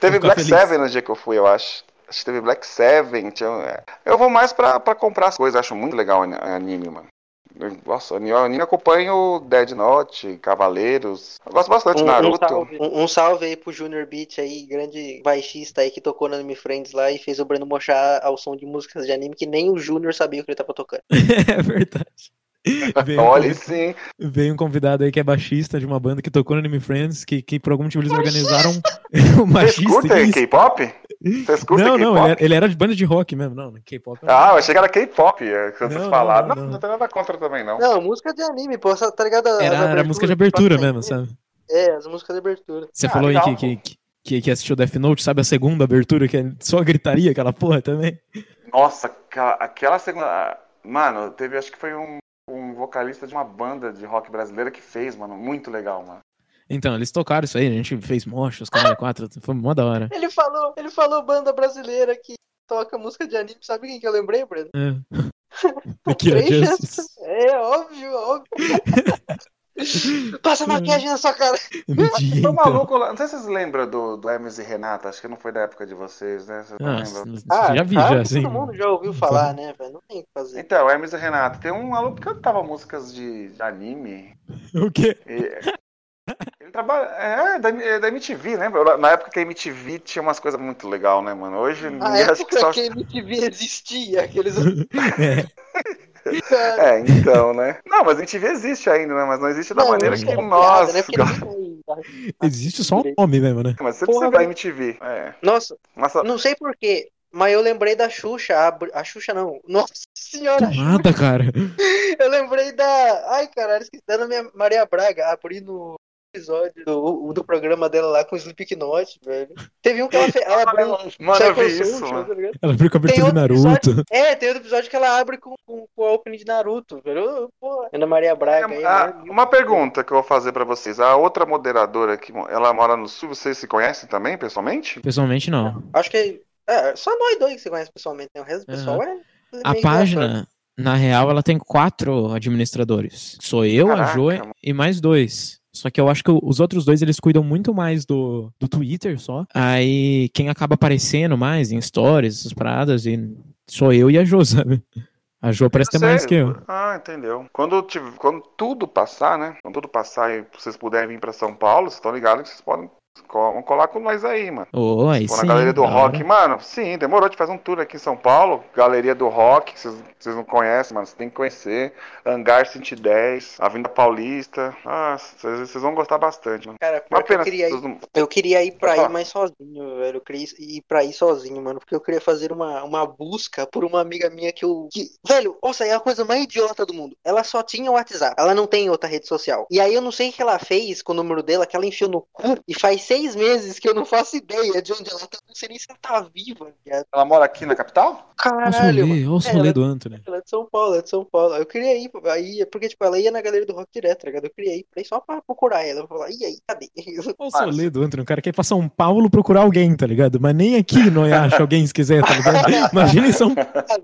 Teve Black feliz. Seven no dia que eu fui, eu acho. Acho que teve Black Seven. Tinha... é. Eu vou mais pra, pra comprar as coisas. Acho muito legal ani- anime, mano. Nossa, anime, anime acompanho Dead Note, Cavaleiros. Eu gosto bastante de Um, um Naruto. salve, um, um salve aí pro Junior Beat aí, grande baixista aí que tocou no Anime Friends lá e fez o Breno mochar ao som de músicas de anime que nem o Junior sabia o que ele tava tocando. é verdade. Veio, um Olha, convi- sim. veio um convidado aí que é baixista de uma banda que tocou no Anime Friends, que, que por algum motivo eles organizaram um Vocês machista. curtem que- K-pop? Não, não, ele era, ele era de banda de rock mesmo. Não, K-pop. Ah, eu achei que era K-pop, é, que vocês Não, falaram. não, Não, não. não, tem nada contra também, não. Não, música de anime, pô, tá ligado? Era, era música de abertura mesmo, sabe? É, as músicas de abertura. Você Ah, falou aí que, que, que, que assistiu Death Note, sabe a segunda abertura, que é só gritaria, aquela porra também? Nossa, aquela, segunda. Mano, teve, acho que foi um, um vocalista de uma banda de rock brasileira que fez, mano. Muito legal, mano. Então, eles tocaram isso aí, a gente fez mocha, os caras quatro, foi mó da hora. Ele falou, ele falou banda brasileira que toca música de anime, sabe quem que eu lembrei, Breno? É. Akira Três Justice. chances. É, óbvio, óbvio. Passa maquiagem na sua cara. Mentira, Tô então. maluco lá. Não sei se vocês lembram do, do Hermes e Renata. Acho que não foi da época de vocês, né? Vocês não Ah, lembram? já vi, já, assim. Todo mundo já ouviu falar, né, velho? Não tem o que fazer. Então, Hermes e Renata. Tem um maluco que cantava músicas de, de anime. O quê? E- ele trabalha. É, da, é da MTV, lembra? Na época que a MTV tinha umas coisas muito legais, né, mano? Hoje em A dia acho que época só. que a MTV existia, aqueles. É. É, então, né? Não, mas a MTV existe ainda, né? Mas não existe da Não, maneira que é nós. piada, né? Vai- Existe só o nome mesmo, né? Mas você Porra, precisa da velho. MTV. É. Nossa, Nossa, não sei porquê, mas eu lembrei da Xuxa. A, a Xuxa não. Nossa senhora, Nada, cara. eu lembrei da. Ai, caralho, esqueci da minha Maria Braga abrindo o episódio do, do programa dela lá com o Slipknot, velho. Teve um que ela fez. Ela abriu. mano, eu vi isso, Social, mano. tá? Ela abriu com a abertura de Naruto. episódio, é, tem outro episódio que ela abre com, com, com a opening de Naruto, velho. Pô, Ana Maria Braga aí, Ah, né? uma pergunta que eu vou fazer pra vocês. A outra moderadora que ela mora no sul, vocês se conhecem também, pessoalmente? Pessoalmente, não. Acho que. É, só nós dois que você conhece pessoalmente, né? O resto do pessoal é. A página, na real, ela tem quatro administradores. Sou eu, a Caraca, Joe mano. e mais dois. Só que eu acho que os outros dois, eles cuidam muito mais do, do Twitter só. Aí, quem acaba aparecendo mais em stories, essas paradas, e sou eu e a Jo, sabe? A Jo parece ter mais que eu. Ah, entendeu. Quando, tive, quando tudo passar, né? Quando tudo passar e vocês puderem vir pra São Paulo, vocês estão ligados que vocês podem colar com nós aí, mano. Ô, aí sim. na Galeria do Rock, mano, sim, demorou de fazer um tour aqui em São Paulo. Galeria do Rock, vocês vocês não conhecem, mano, vocês têm que conhecer. Hangar 110, Avenida Paulista. Ah, vocês vão gostar bastante, mano. Cara, Uma que eu pena. queria ir não- Eu queria ir pra ir mais sozinho, velho. Eu queria ir pra ir sozinho, mano. Porque eu queria fazer uma, uma busca por uma amiga minha que eu. Que... Velho, nossa, é a coisa mais idiota do mundo. Ela só tinha o WhatsApp. Ela não tem outra rede social. E aí eu não sei o que ela fez com o número dela, que ela enfiou no cu. E faz seis meses que eu não faço ideia de onde ela tá. Não sei nem se ela tá viva, viado. Ela mora aqui na capital? Caralho, olha o É, rolê ela- do Anthony. Ela é de São Paulo, é de São Paulo. Eu queria ir, aí, porque, tipo, ela ia na galeria do rock direto, tá ligado? Eu queria ir pra ir só pra procurar ela. Eu falar, e aí, cadê? Olha o rolê do Anthony. O cara quer ir pra São Paulo procurar alguém, tá ligado? Mas nem aqui nós acha alguém se quiser, tá ligado? Imagina em São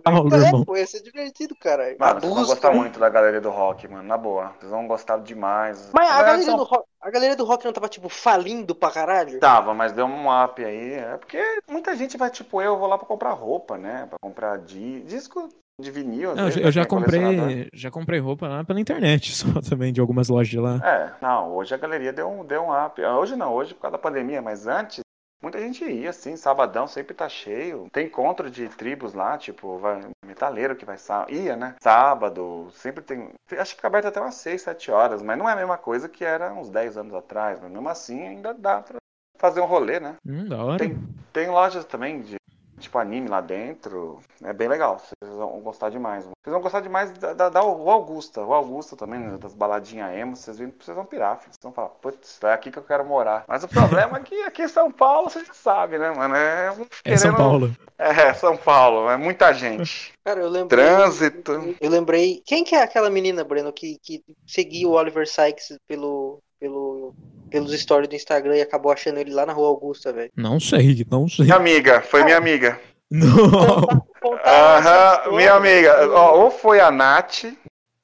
Paulo, é, irmão. pô, ia ser divertido, cara. Mano, A vocês vão gostar muito da Galeria do Rock, mano, na boa. Vocês vão gostar demais. Mas a galeria, São do rock, a galeria do rock não tava, tipo, falindo pra caralho? Tava, mas deu um up aí. É porque muita gente vai, tipo, eu vou lá pra comprar roupa, né? Pra comprar di- disco de vinil. Não, vezes, eu né, já comprei, já comprei roupa lá pela internet, só também, de algumas lojas de lá. É, não, hoje a galeria deu um, deu um up. Hoje não, hoje por causa da pandemia, mas antes. Muita gente ia, assim, sabadão sempre tá cheio. Tem encontro de tribos lá, tipo, vai, metaleiro que vai sá- ia, né? Sábado, sempre tem. Acho que fica aberto até umas 6, 7 horas, mas não é a mesma coisa que era uns 10 anos atrás. Mas mesmo assim ainda dá pra fazer um rolê, né? Hum, da hora. Tem, tem lojas também de tipo anime lá dentro. É bem legal. Vocês vão gostar demais. mano. Vocês vão gostar demais da, da, da Augusta. Rua Augusta também, né, das baladinhas emo. Vocês, vão- vocês vão pirar. filho. Vocês vão falar, putz, é aqui que eu quero morar. Mas o problema é que aqui em São Paulo, você já sabe, né, mano? É, É São Paulo. É, São Paulo. É muita gente. Cara, eu lembrei. Trânsito. Eu lembrei. Quem que é aquela menina, Breno, que, que seguia o Oliver Sykes pelo, pelo, pelos stories do Instagram e acabou achando ele lá na Rua Augusta, velho? Não sei, não sei. Minha amiga, foi minha amiga. Não. Aham, minha amiga. Ó, ou foi a Nath,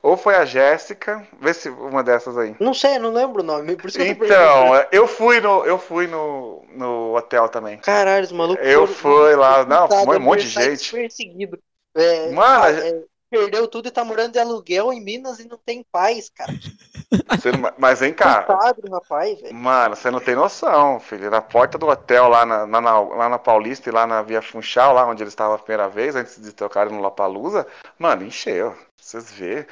ou foi a Jéssica. Vê se uma dessas aí. Não sei, não lembro o nome. Por isso que eu Então, perguntando. eu fui no, eu fui no, no hotel também. Caralho, os malucos. Eu foram- fui lá, não, foi um monte de gente. Perseguido. É, Mano, é, perdeu tudo e tá morando de aluguel em Minas e não tem paz, cara. Você mas vem cá, do rapaz, mano, você não tem noção, filho. Na porta do hotel lá na, na- na- lá na Paulista e lá na Via Funchal, lá onde ele estava a primeira vez, antes de tocarem no Lollapalooza, mano, encheu. Vocês vê.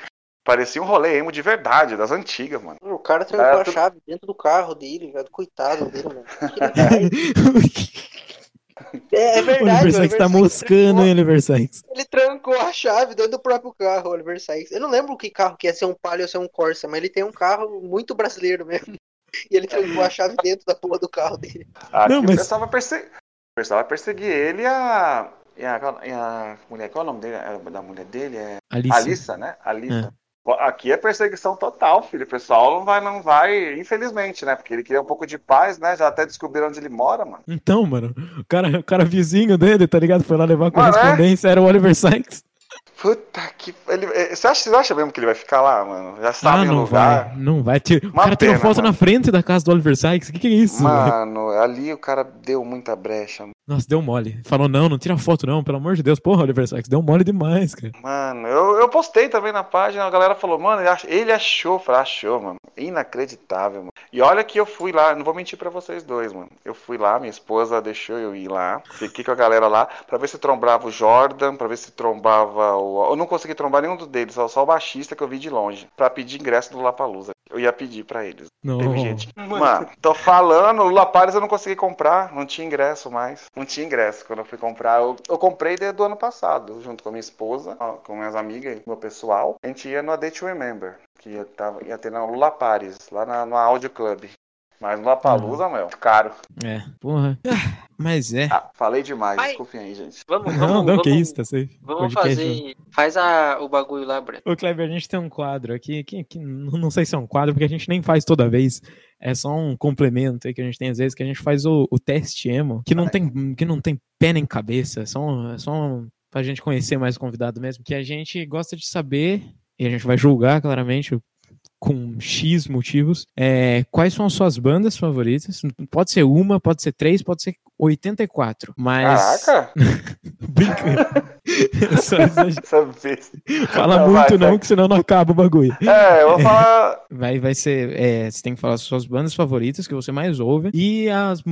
Parecia um rolê emo de verdade, das antigas, mano. O cara trancou a tu- chave dentro do carro dele, velho. Coitado dele, mano. É, é O verdade. Oliver o Sykes Oliver tá Sykes moscando, trancou- hein, Oliver Sykes? Ele trancou a chave dentro do próprio carro, o Oliver Sykes. Eu não lembro que carro que ia ser um Palio ou ser um Corsa, mas ele tem um carro muito brasileiro mesmo. E ele trancou a chave dentro da porra do carro dele. Aqui Não, o mas- pessoal vai perseguir. Vai perseguir ele e a. E a, e a mulher, qual é o nome dele? É, Da mulher dele? É Alice. Alissa, né? Alissa. Aqui é perseguição total, filho. O pessoal não vai, não vai, infelizmente, né? Porque ele queria um pouco de paz, né? Já até descobriram onde ele mora, mano. Então, mano, o cara, o cara vizinho dele, tá ligado? Foi lá levar a Mano, é? correspondência, era o Oliver Sykes. Puta que. Ele, eh, você, acha, você acha mesmo que ele vai ficar lá, mano? Já Ah, sabe o não lugar. vai, não vai. Tira- O cara tirou foto mano. na frente da casa do Oliver Sykes. O que, que é isso? velho? Mano, ali o cara deu muita brecha. Nossa, deu mole. Falou, não, não tira foto não, pelo amor de Deus. Porra, Oliver Sacks, deu mole demais, cara. Mano, eu, eu postei também na página, a galera falou, mano, ele ach- ele achou, falei, achou, mano. Inacreditável, mano. E olha que eu fui lá, não vou mentir pra vocês dois, mano. Eu fui lá, minha esposa deixou eu ir lá, fiquei com a galera lá, pra ver se trombava o Jordan, pra ver se trombava o... Eu não consegui trombar nenhum deles, só, só o baixista que eu vi de longe, pra pedir ingresso do Lapalusa. Eu ia pedir pra eles. Não. Teve gente. Mano, tô falando, Lula Pares eu não consegui comprar, não tinha ingresso mais. Não tinha ingresso quando eu fui comprar. Eu, eu comprei desde o ano passado, junto com a minha esposa, com minhas amigas e meu pessoal. A gente ia no A Day to Remember, que ia, tava, ia ter na Lula Pares, lá na, no Audio Club. Mas no Lapalusa, meu, caro. É, porra. Ah, Mas é. Ah, falei demais, Mas- desculpem aí, gente. Vamos, vamos, Não, não, vamos, que isso, tá safe. Vamos Podcast, fazer. Faz a, o bagulho lá, Breno. Ô, Kleber, a gente tem um quadro aqui, que, que não não sei se é um quadro, porque a gente nem faz toda vez. É só um complemento aí que a gente tem às vezes, que a gente faz o, o teste emo, que não tem, que não tem pé nem cabeça, é só, um- é só um, pra gente conhecer mais o convidado mesmo, que a gente gosta de saber, e a gente vai julgar claramente com X motivos, é, quais são as suas bandas favoritas? Pode ser uma, pode ser três, pode ser 84, mas... Caraca! Brinca. Só. Fala Não, muito vai, não, vai. que senão não acaba o bagulho. É, eu vou falar. Vai, vai ser. é, você tem que falar as suas bandas favoritas que você mais ouve e as,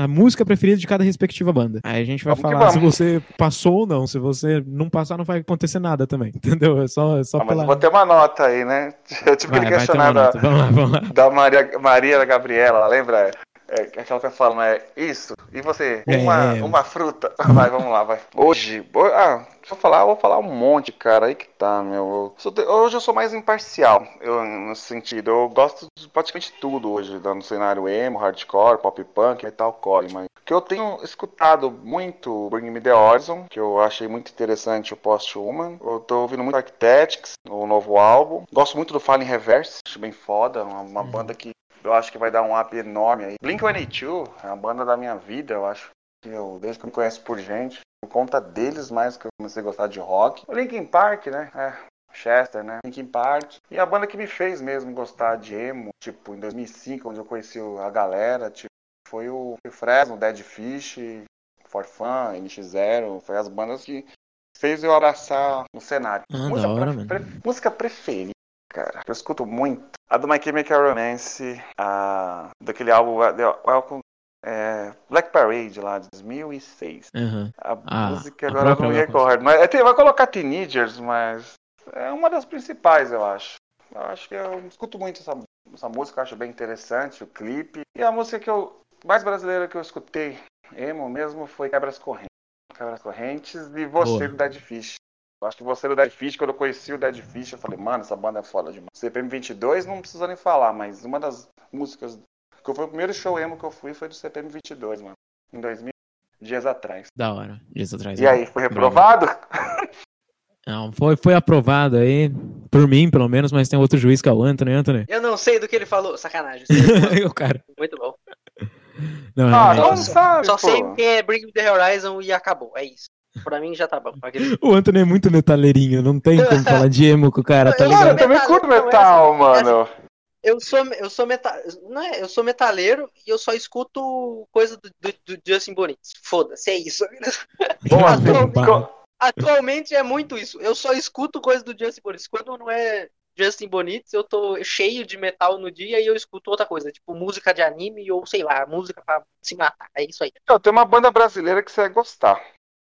a música preferida de cada respectiva banda. Aí a gente vai Vamos falar se você passou ou não. Se você não passar, não vai acontecer nada também. Entendeu? É só, é só Ah, pela. vou ter uma nota aí, né? Eu tive Vai, que questionar da. Vamos lá, vamos lá. da Maria, Maria Gabriela, lembra? É, que ela tá falando, é isso. E você? É, Uma, é. uma fruta. Vai, vamos lá, vai. Hoje, ho- ah, se eu falar, eu vou falar um monte, cara. Aí que tá, meu. Eu sou de- Hoje eu sou mais imparcial, eu, nesse sentido. Eu gosto de praticamente tudo hoje, no cenário emo, hardcore, pop punk, metalcore, mas que eu tenho escutado muito Bring Me The Horizon, que eu achei muito interessante o Post Human. Eu tô ouvindo muito Architects, o novo álbum. Gosto muito do Fallen Reverse, acho bem foda, uma, uma banda que eu acho que vai dar um up enorme aí. Blink-182 é a banda da minha vida, eu acho. Eu, desde que eu me conheço por gente, por conta deles mais que eu comecei a gostar de rock. O Linkin Park, né? É, Chester, né? Linkin Park. E a banda que me fez mesmo gostar de emo, tipo, em 2005, onde eu conheci a galera, tipo, foi o Fresno, Dead Fish, For Fun, NX0. Foi as bandas que fez eu abraçar no cenário. Ah, música, hora, pre- música preferida, cara. Eu escuto muito. A do My Chemical Romance, a daquele álbum Welcome, é, Black Parade lá de 2006. Aham. A Ah, música agora eu não me recordo. Mas, é, vai colocar Teenagers, mas é uma das principais, eu acho. Eu acho que eu escuto muito essa, essa música, eu acho bem interessante, o clipe. E a música que eu mais brasileira que eu escutei, emo mesmo, foi Quebras Correntes. Quebras Correntes e você Boa. Fish. Eu acho que você do Dead Fish, quando eu conheci o Dead Fish, eu falei, mano, essa banda é foda demais. CPM 22 não precisa nem falar, mas uma das músicas que foi o primeiro show emo que eu fui foi do CPM 22, mano. Em 2000 dias atrás. Da hora. Dias atrás. E né? aí, foi reprovado? Não, foi, foi aprovado aí. Por mim, pelo menos, mas tem outro juiz que é o Anthony. Anthony. Eu não sei do que ele falou. Sacanagem. o cara. Muito bom. Não, Ah, realmente. não sabe, Só pô. sei que é Bring The Horizon e acabou. É isso. Pra mim já tá bom. Aquele- O Anthony é muito metaleirinho, não tem como falar de emo com o cara, tá Eu- Mano, eu ligado? também Metal- curto não, metal, mano. Eu sou, eu sou meta, não é, eu sou metaleiro e eu só escuto coisa do, do, do Justin Bonitz. Foda-se, é isso. Bombado. Co- Atualmente é muito isso. Eu só escuto coisa do Justin Bonitz. Quando não é Justin Bonitz, eu tô cheio de metal no dia e eu escuto outra coisa, tipo música de anime ou sei lá, música pra se matar. É isso aí. Então, tem uma banda brasileira que você vai gostar.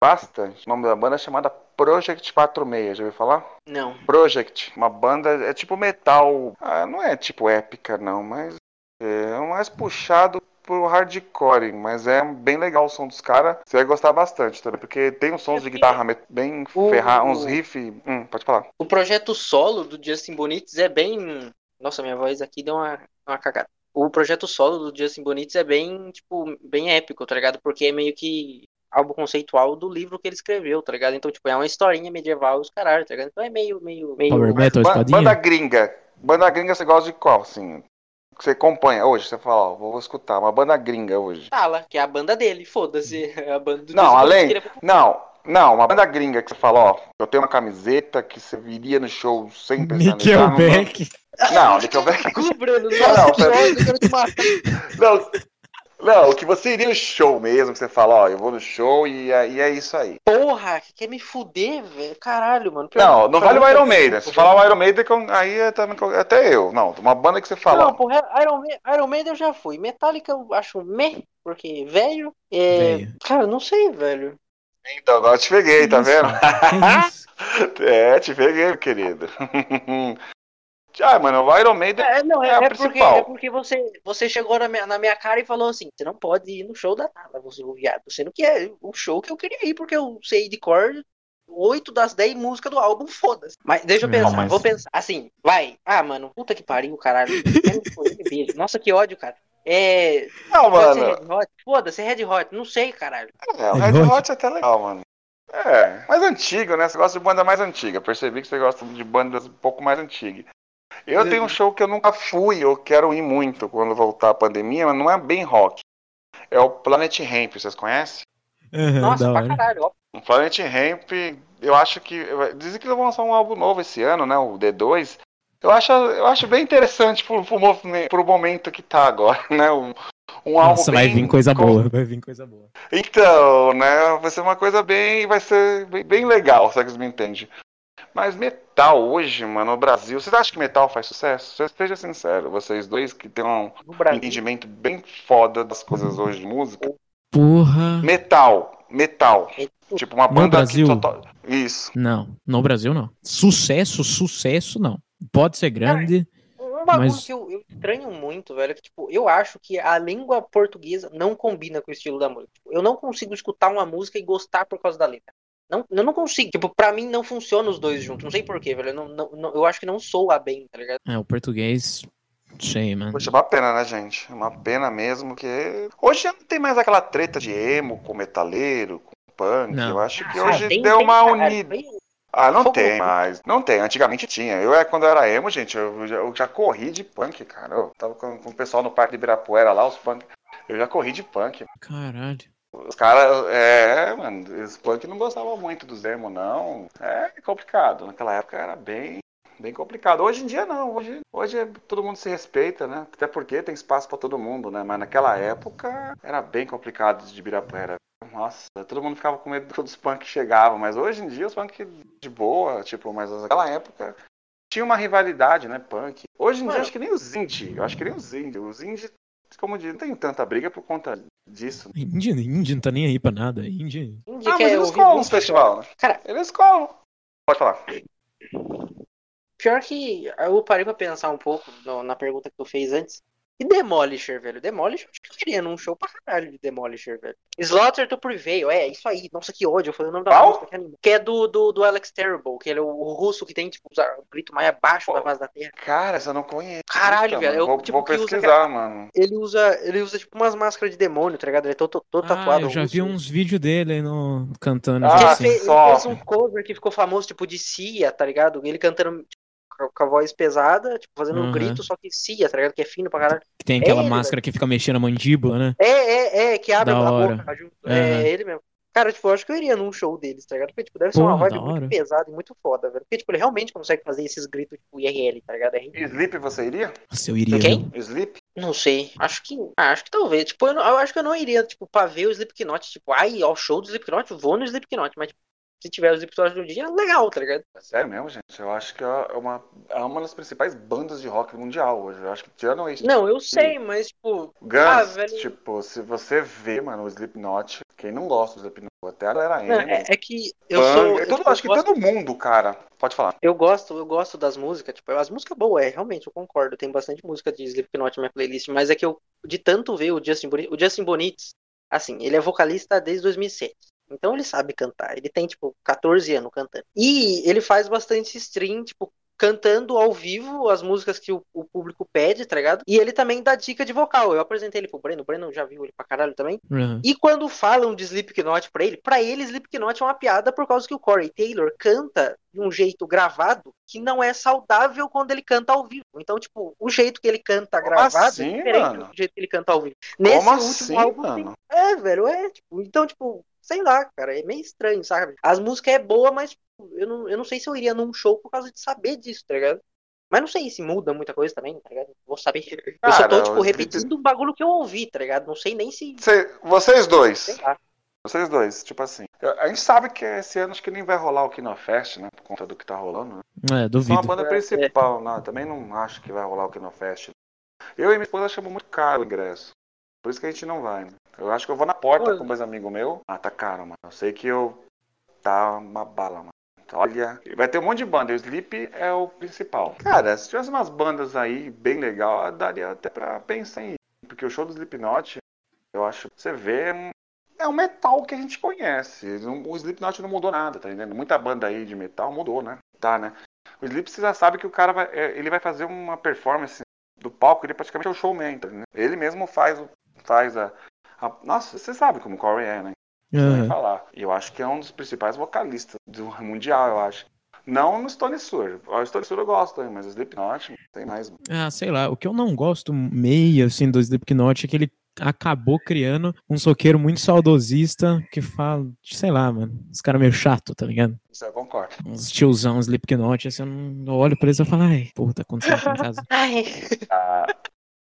Bastante. O nome da banda é chamada Project 46, já ouviu falar? Não. Project, uma banda, é tipo metal. Ah, não é tipo épica, não, mas é mais puxado pro hardcore, mas é bem legal o som dos caras. Você vai gostar bastante também, porque tem uns sons de guitarra bem O- ferrados, uns riffs. Hum, pode falar. O projeto solo do Justin Bonitz é bem. Nossa, minha voz aqui deu uma, uma cagada. O projeto solo do Justin Bonitz é bem, tipo, bem épico, tá ligado? Porque é meio que algo conceitual do livro que ele escreveu, tá ligado? Então, tipo, é uma historinha medieval os caralho, tá ligado? Então é meio, meio, meio. Power Metal, Ba- espadinha? banda gringa. Banda gringa você gosta de qual, assim? Que você acompanha hoje, você fala, ó, vou escutar uma banda gringa hoje. Fala, que é a banda dele, foda-se. É a banda do Não, além. Bonitz, que ele- Não, não, uma banda gringa que você fala, ó, eu tenho uma camiseta que você viria no show sem pensar. Ah, não- Nickelback. Não, Nickelback. Bruno, Não, nossa, não, te matar. Não. Não, o que você iria no show mesmo, que você fala, ó, eu vou no show e é, e é isso aí. Porra, que quer me fuder, velho? Caralho, mano. Não, não vale o Iron Maiden. Se falar o Iron Maiden, aí é também, até eu. Não, uma banda que você fala. Não, porra, Iron, Ma- Iron Maiden eu já fui. Metallica eu acho meh, porque velho. É... Cara, eu não sei, velho. Então, agora eu te peguei, tá Isso. vendo? É, te peguei, meu querido. ah, mano, o Iron Maiden É, não, é, É a é porque, principal. é porque você, você chegou na minha, na minha cara e falou assim: você não pode ir no show da Tala, você o viado. Sendo que é o show que eu queria ir, porque eu sei de cor 8 das 10 músicas do álbum, foda-se. Mas deixa eu Não, pensar, mas- vou pensar. Assim, vai. Ah, mano, puta que pariu, caralho. Nossa, que ódio, cara. É. Não, Pode ser mano. Red Hot? Foda-se, Red Hot. Não sei, caralho. É, o Red Red Hot? Hot é até legal, mano. É, mais antigo, né? Você gosta de banda mais antiga. Percebi que você gosta de bandas um pouco mais antigas. Eu tenho um show que eu nunca fui, eu quero ir muito quando voltar a pandemia, mas não é bem rock. É o Planet Ramp, vocês conhecem? Aham, Nossa, pra caralho, ó. O Planet Ramp, eu acho que. Dizem que eles vão lançar um álbum novo esse ano, né? O D2. Eu acho, eu acho bem interessante pro, pro, pro momento que tá agora, né? Um, um álbum Nossa, vai vir coisa com- boa, vai vir coisa boa. Então, né? Vai ser uma coisa bem. Vai ser bem, bem legal, se é que vocês me entendem. Mas metal hoje, mano, no Brasil, vocês acham que metal faz sucesso? Seja sincero, vocês dois que têm um No Brasil. entendimento bem foda das coisas hoje de música. Porra. Metal, metal. Tipo, uma No banda Brasil? que total... Isso. Não, no Brasil não. Sucesso, sucesso não. Pode ser grande. Um bagulho Mas- que eu, eu estranho muito, velho, é que, tipo, eu acho que a língua portuguesa não combina com o estilo da música. Tipo, eu não consigo escutar uma música e gostar por causa da letra. Não, eu não consigo. Tipo, pra mim não funciona os dois juntos. Não sei porquê, velho. Eu, não, não- não- eu acho que não soa bem, tá ligado? É, o português. Sei, mano. Poxa, é uma pena, né, gente? É Uma pena mesmo que. Hoje não tem mais aquela treta de emo com metaleiro, com punk. Não. Eu acho que Ah, hoje tem- deu tem, uma caralho. unida. Ah, não Como? tem mais. Não tem. Antigamente tinha. Eu, é, quando eu era emo, gente, eu já, eu já corri de punk, cara. Eu tava com, com o pessoal no Parque de Ibirapuera lá, os punk. Eu já corri de punk. Caralho. Os caras, é, mano, os punk não gostavam muito dos emo, não. É complicado. Naquela época era bem, bem complicado. Hoje em dia não. Hoje, hoje é- todo mundo se respeita, né? Até porque tem espaço pra todo mundo, né? Mas naquela época era bem complicado de Ibirapuera. Nossa, todo mundo ficava com medo quando os punk chegavam. Mas hoje em dia os punk de boa, tipo, mas naquela época tinha uma rivalidade, né? Punk. Hoje em dia Mano. acho que nem os indie. Eu acho que nem os indie. Os indie, como diz, não tem tanta briga por conta disso. Indie, indie não tá nem aí pra nada. Indie. Indie Ah, mas eles colam música, festival, né? Cara- eles colam. Pode falar. Pior que eu parei pra pensar um pouco no- na pergunta que tu fez antes. E Demolisher, velho? Demolisher, acho que eu queria num show pra caralho de Demolisher, velho. Slaughter to Prevail, é, isso aí. Nossa, que ódio, foi o nome da Qual? música. Que, anima. que é do, do, do Alex Terrible, que ele é o, russo que tem, tipo, o grito mais abaixo Pô. da face da terra. Cara, essa eu não conheço. Caralho, velho, eu, Vou, tipo, vou que usa pesquisar, mano. Ele usa, ele usa, tipo, umas máscaras de demônio, tá ligado? Ele é todo, todo Ah, tatuado. eu já russo. vi uns vídeos dele aí no... cantando. Ah, Ele, assim. fez, ele fez um cover que ficou famoso, tipo, de Cia, tá ligado? Ele cantando com a- voz pesada, tipo, fazendo um Aham. grito, só que Cia, tá ligado? Que é fino pra caralho. Que tem aquela ele, máscara que fica mexendo a mandíbula, né? É, é, é, que abre Da a hora. boca junto. Aham. É ele mesmo. Cara, tipo, eu acho que eu iria num show deles, tá ligado? Porque, tipo, deve ser uma vibe muito hora. pesada e muito foda, velho. Porque, tipo, ele realmente consegue fazer esses gritos, tipo, IRL, tá ligado? É Sleep você iria? Nossa, eu iria. Quem? viu? Sleep? Não sei. Acho que. ah, acho que talvez. Tipo, eu, não- eu acho que eu não iria, tipo, pra ver o Slipknot. Tipo, ai, ao show do Slipknot, vou no Slipknot. Mas, tipo, se tiver o Slipknot no dia, legal, tá ligado? É sério mesmo, gente. Eu acho que é uma, é uma das principais bandas de rock mundial hoje. Eu acho que tirando isso. Não, eu sei, mas, tipo. Guns, Ah, velho. tipo, se você vê, mano, o Slipknot, quem não gosta do Slipknot, até a galera não, é, é que eu punk, sou. eu, todo- tipo, acho que eu todo mundo, cara. Pode falar. Eu gosto, eu gosto das músicas, tipo, as músicas boas, é, realmente, eu concordo, tem bastante música de Slipknot na minha playlist, mas é que eu, de tanto ver o Justin Bonitz, o Justin Bonitz, assim, ele é vocalista desde 2007, então ele sabe cantar, ele tem, tipo, 14 anos cantando, e ele faz bastante stream, tipo, cantando ao vivo as músicas que o, o público pede, tá ligado? E ele também dá dica de vocal, eu apresentei ele pro Breno, o Breno já viu ele pra caralho também, Aham. e quando falam de Slipknot pra ele, pra ele Slipknot é uma piada por causa que o Corey Taylor canta de um jeito gravado que não é saudável quando ele canta ao vivo. Então, tipo, o jeito que ele canta Como gravado assim, é diferente mano? do jeito que ele canta ao vivo. Nesse Como último assim, álbum mano? tem... É, velho, é, tipo, então, tipo, sei lá, cara, é meio estranho, sabe? As músicas é boa, mas tipo, eu não, eu não sei se eu iria num show por causa de saber disso, tá ligado? Mas não sei se muda muita coisa também, tá ligado? Vou saber. eu só tô, Cara, tipo, repetindo um bagulho que eu ouvi, tá ligado? Não sei nem se. Cê- vocês dois. Sei lá. Vocês dois, tipo assim. eu- A gente sabe que esse ano acho que nem vai rolar o Kinofest, né? Por conta do que tá rolando. Né? É, Só a duvido. banda É, principal, não. eu Também não acho que vai rolar o Kinofest. Eu e minha esposa achamos muito caro o ingresso. Por isso que a gente não vai, né? Eu acho que eu vou na porta Olha. com dois amigos meus. Ah, tá caro, mano. Eu sei que eu. Tá uma bala, mano. Olha, vai ter um monte de banda. O Sleep é o principal. Cara, se tivesse umas bandas aí bem legal, daria até pra pensar em ir. Porque o show do Slipknot, eu acho, você vê, é um- metal que a gente conhece. O Slipknot não mudou nada, tá entendendo? Muita banda aí de metal mudou, né? Tá, né? O Sleep você já sabe que o cara vai, é, ele vai fazer uma performance do palco, ele praticamente é o showman, tá entendendo? Ele mesmo faz, o- faz a, a- Nossa, você sabe como o Corey é, né? Nem falar. E eu acho que é um dos principais vocalistas do mundial, eu acho. Não no Stone Sour. O Stone Sour eu gosto, hein, mas o Slipknot tem mais. mano. Ah, sei lá. O que eu não gosto meio, assim, do Slipknot é que ele acabou criando um soqueiro muito saudosista que fala, sei lá, mano. Os caras meio chato, tá ligado? Isso eu concordo. Uns tiozão Slipknot, assim, eu, não, olho pra eles e falo, ai, porra, tá acontecendo aqui em casa. Ai, Ah,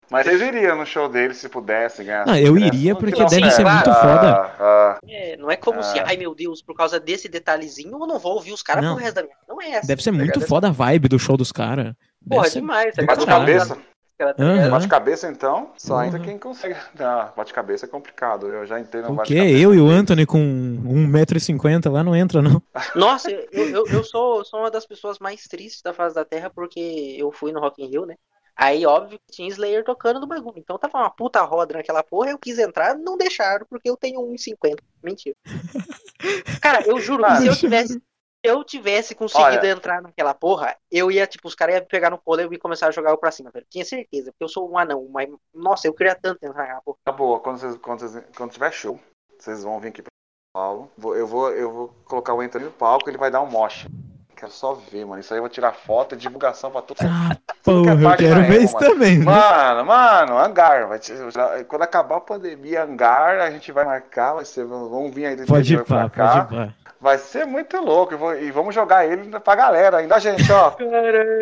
mas vocês iriam no show dele se pudesse ganhar. Ah, eu iria Não, porque que não deve ser serve. muito Ah, foda. ah, é, não é como se, Ah. ai meu Deus, por causa desse detalhezinho eu não vou ouvir os caras Não. pro resto da minha vida. Não é essa. Deve ser tá muito foda a vibe do show dos caras. Porra, ser- demais. Bate ligado? cabeça. Cara, tá Aham. ligado? Bate cabeça então, só entra Uhum. quem consegue. Não, bate cabeça é complicado. Eu já entendo. O bate quê? cabeça. Eu e o Anthony com 1,50m lá não entra, não. Nossa, eu, eu, eu sou, sou uma das pessoas mais tristes da face da Terra porque eu fui no Rock in Rio, né? Aí, óbvio, que tinha Slayer tocando no bagulho. Então tava uma puta roda naquela porra, eu quis entrar, não deixaram, porque eu tenho 1,50. Mentira. Cara, eu juro que Ah, se eu tivesse, se eu tivesse conseguido Olha. entrar naquela porra, eu ia, tipo, os caras iam pegar no colo e eu ia começar a jogar eu pra cima, velho. Tinha certeza, porque eu sou um anão, mas, nossa, eu queria tanto entrar naquela porra. Tá boa, quando, vocês, quando, vocês, quando tiver show, vocês vão vir aqui pra São Paulo. Vou- eu, vou, eu vou colocar o Anthony no palco ele vai dar um mosh. Quero só ver, mano. Isso aí eu vou tirar foto e divulgação pra todo mundo. Ah, que é porra, eu quero ver isso mano. também. né? Mano, mano, hangar. Vai te- quando acabar a pandemia, hangar, a gente vai marcar, vai ser, vamos vir aí do Pode ir pra pode ir pá. Vai ser muito louco. E, vamos jogar ele pra galera ainda, gente, ó.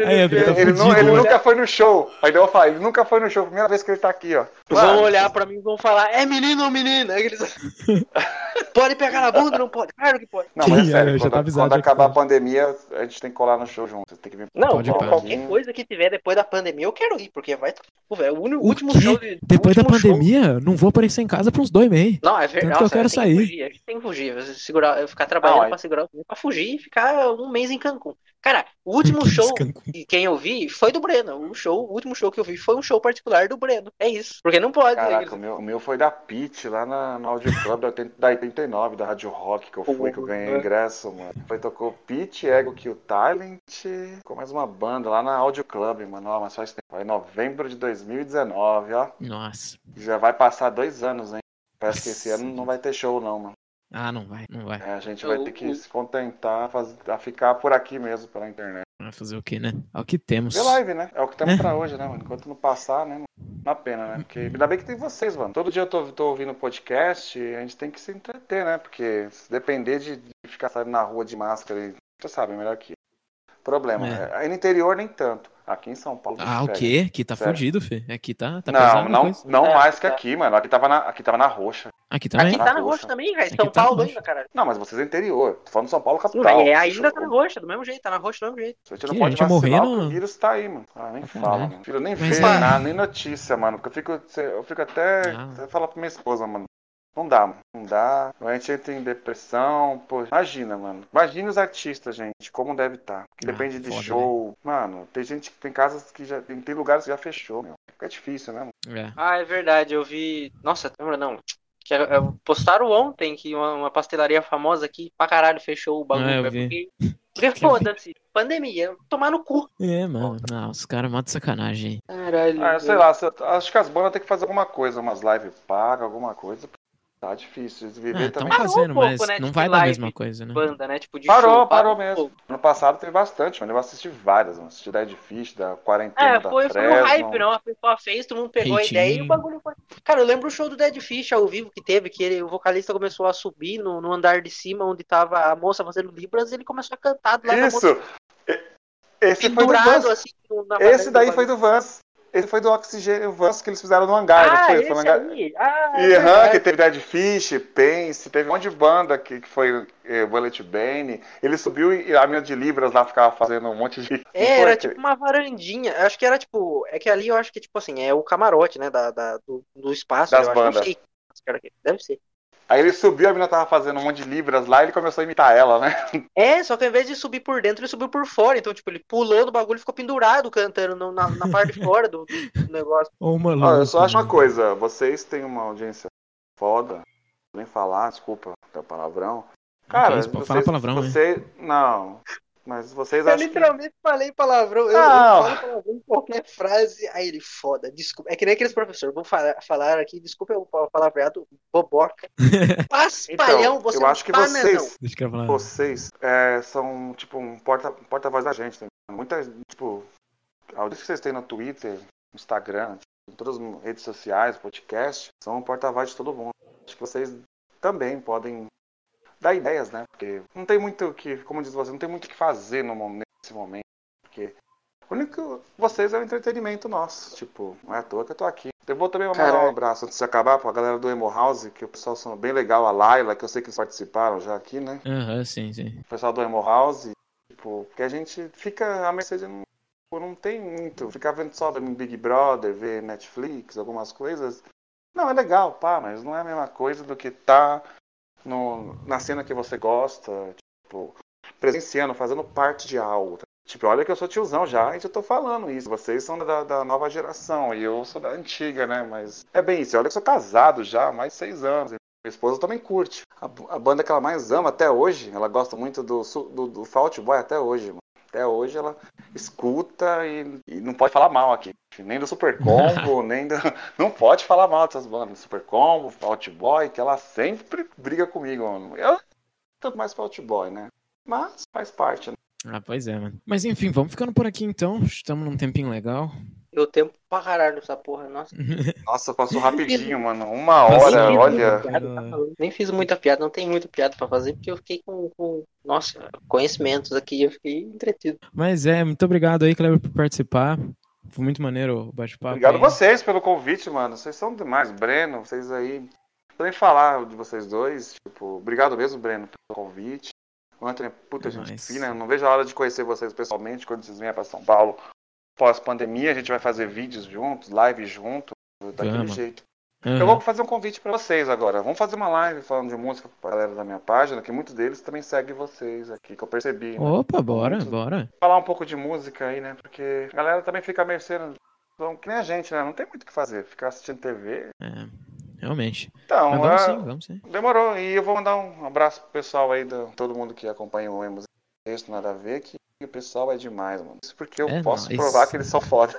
Aí, André, tá ele, não- fudido, ele né? nunca foi no show. Ainda eu falar, ele nunca foi no show. Primeira vez que ele tá aqui, ó. Vão Mano, olhar pra mim e vão falar, é menino ou menina? Aí eles- pode pegar na bunda? Não pode? Claro que pode. Não, mas é Ih, sério, já quando, tá avisado quando que acabar a pandemia, a gente tem que colar no show junto. Tem que vir Não, Pode qualquer coisa que tiver depois da pandemia, eu quero ir, porque vai. Pô, velho, o, o último quê? show. de- Depois da último show- pandemia, não vou aparecer em casa por uns dois meses. Não, é Tanto verdade. que eu quero tem sair. fugir, a gente tem que fugir. Segurar, eu ficar trabalhando Não, aí- pra segurar o pra fugir e ficar um mês em Cancún. Cara, o último show que quem eu vi foi do Breno. O show, o último show que eu vi foi um show particular do Breno. É isso. Porque não pode. né, Caraca, o meu, o meu foi da Pit, lá na, no Audio Club da 80 da 89, da Rádio Rock, que eu fui, que eu ganhei ingresso, mano. Foi, tocou Pit, Ego Kill Talent, com mais uma banda lá na Audio Club, mano. Ó, mas faz tempo. Foi em novembro de 2019, ó. Nossa. Já vai passar dois anos, hein? Parece que esse ano não vai ter show, não, mano. Ah, não vai, não vai. É, a gente vai ter que Eu- se contentar a, faz- a ficar por aqui mesmo, pela internet. Vai fazer o quê, né? É o que temos. Vê live, né? É o que temos É. pra hoje, né, mano? Enquanto não passar, né? Uma pena, né? Porque ainda bem que tem vocês, mano. Todo dia eu tô, tô ouvindo podcast e a gente tem que se entreter, né? Porque se depender de, de ficar saindo na rua de máscara, e- você sabe, melhor que. Problema. É. Aí no interior nem tanto. Aqui em São Paulo. Ah, o pega. quê? Aqui tá Sério. fudido, Fê. Aqui tá, tá não, não, coisa. não É, mais que tá. aqui, mano. Aqui tava na, aqui tava na roxa. Aqui também. Aqui tá na roxa. roxa também, velho. São tá Paulo ainda, caralho. Não, mas vocês é interior. Tô falando São Paulo, Não, capital. é, ainda tá na roxa, do mesmo jeito, tá na roxa do mesmo jeito. Gente não Que, pode vacilar, morrer o vírus tá aí, mano. Ah, nem Pra fala, mano. Filho, nem Mas vê é- nada, nem notícia, mano. Eu fico, eu fico até. Ah. falar pra minha esposa, mano. Não dá, mano. Não dá. A gente entra em depressão. Pô, imagina, mano. Imagina os artistas, gente, como deve estar. Que Ah, depende de foda, show. Mano, tem gente que tem casas que já. Tem, tem lugares que já fechou, meu. Fica difícil, né, mano? É. Ah, é verdade, eu vi. Nossa, lembra não? Que é, é, postaram ontem que uma, uma pastelaria famosa aqui pra caralho fechou o bagulho. Ah, eu vi. porque porque foda-se. Pandemia, tomar no cu. É, mano. Não, os caras matam sacanagem. Caralho. Ah, sei lá, acho que as bandas têm que fazer alguma coisa, umas lives pagas, alguma coisa. Tá difícil. Eles viver Ah, estão também. Parou fazendo, um pouco, mas né, não de vai dar a mesma coisa, né? Banda, né? Tipo, de Parou, show, parou um mesmo. pouco. Ano passado teve bastante, mano. Eu assisti várias, mano. Assisti Dead Fish, da quarentena É, da foi, foi um hype, não. A pessoa fez, todo mundo pegou a ideia e o bagulho foi. Cara, eu lembro o show do Dead Fish ao vivo que teve, que ele, o vocalista começou a subir no, no andar de cima, onde tava a moça fazendo Libras, e ele começou a cantar do lado da moça. Isso! Esse foi do Vans. assim Esse daí do foi do Vans. Esse foi do Oxigênio Vans que eles fizeram no hangar, não Ah, foi? esse foi no hangar. aí. Ah, é E Han, verdade. que teve Dead Fish, Pense, teve um monte de banda que, que foi eh, Bullet Bane. Ele subiu e a mina de Libras lá ficava fazendo um monte de. É, era tipo uma varandinha. Eu Acho que era tipo. É que ali eu acho que, tipo assim, é o camarote, né? Da, da- do, do espaço. Das eu acho. Não bandas. sei. Deve ser. Aí ele subiu, a mina tava fazendo um monte de Libras lá e ele começou a imitar ela, né? É, só que ao invés de subir por dentro, ele subiu por fora. Então, tipo, ele pulou do bagulho e ficou pendurado cantando no- na, na parte de fora do, do negócio. Ou uma Ó, eu só acho uma coisa, vocês têm uma audiência foda, nem falar, desculpa, é palavrão. Cara, isso, pode falar vocês, palavrão, né? você, não, mas vocês Eu acham que... literalmente falei palavrão. Eu, eu falo palavrão em qualquer frase. Aí ele, foda, desculpa. É que nem aqueles professores. Vou falar, falar aqui, desculpa o palavreado, boboca. Paspalhão, Então, você eu é acho que vocês, Deixa eu falar. vocês é, são tipo um porta, um porta-voz da gente. Né? Muita, tipo, a audiência que vocês têm no Twitter, no Instagram, em todas as redes sociais, podcast, são um porta-voz de todo mundo. Acho que vocês também podem dar ideias, né? Porque não tem muito o que, como diz você, não tem muito o que fazer no momento, nesse momento. Porque o único vocês é o entretenimento nosso. Tipo, não é à toa que eu tô aqui. Eu vou também mandar um abraço antes de acabar pra galera do Emo House, que o pessoal são bem legal, a Laila, que eu sei que eles participaram já aqui, né? Aham, sim, sim. o pessoal do Emo House, tipo, porque a gente fica, a Mercedes não, tipo, não tem muito, ficar vendo só Big Brother, ver Netflix, algumas coisas. Não, é legal, pá, mas não é a mesma coisa do que tá no, na cena que você gosta, tipo, presenciando, fazendo parte de algo. Tipo, olha que eu sou tiozão já e eu tô falando isso. Vocês são da, da nova geração e eu sou da antiga, né? Mas é bem isso. Olha que eu sou casado já há mais de seis anos. Minha esposa também curte. A, a banda que ela mais ama até hoje, ela gosta muito do, do, do Fault Boy até hoje, mano. Até hoje ela escuta e, e não pode falar mal aqui. Nem do Super Combo, nem do. Não pode falar mal dessas bandas. Super Combo, Fault Boy, que ela sempre briga comigo, mano. Eu tanto mais Fault Boy, né? Mas faz parte, né? Ah, pois é, mano. Mas enfim, vamos ficando por aqui então. Estamos num tempinho legal. Eu tempo pra caralho nessa porra, nossa. Nossa, passou rapidinho, mano. Uma hora, rapidinho, olha. Piada, tá falando. Nem fiz muita piada, não tem muita piada pra fazer, porque eu fiquei com, com, nossa, conhecimentos aqui, eu fiquei entretido. Mas é, muito obrigado aí, Kleber, por participar. Foi muito maneiro o bate-papo. Obrigado aí. vocês pelo convite, mano. Vocês são demais. Breno, vocês aí. Podem falar de vocês dois. Tipo, obrigado mesmo, Breno, pelo convite. O Anthony, puta É gente nóis. fina. Eu não vejo a hora de conhecer vocês pessoalmente quando vocês venham pra São Paulo. Pós-pandemia, a gente vai fazer vídeos juntos, live junto, daquele jeito. Aham. Eu vou fazer um convite pra vocês agora. Vamos fazer uma live falando de música pra galera da minha página, que muitos deles também seguem vocês aqui, que eu percebi. né? Opa, bora, Muito- bora. falar um pouco de música aí, né? Porque a galera também fica mercê, né? Então, que nem a gente, né? Não tem muito o que fazer, ficar assistindo TV. É, realmente. Então, Mas vamos é, sim, vamos sim. demorou. E eu vou mandar um abraço pro pessoal aí, do, todo mundo que acompanha o Emos Texto, nada a ver, que o pessoal é demais, mano. Isso porque eu É posso nóis. provar que eles são foda.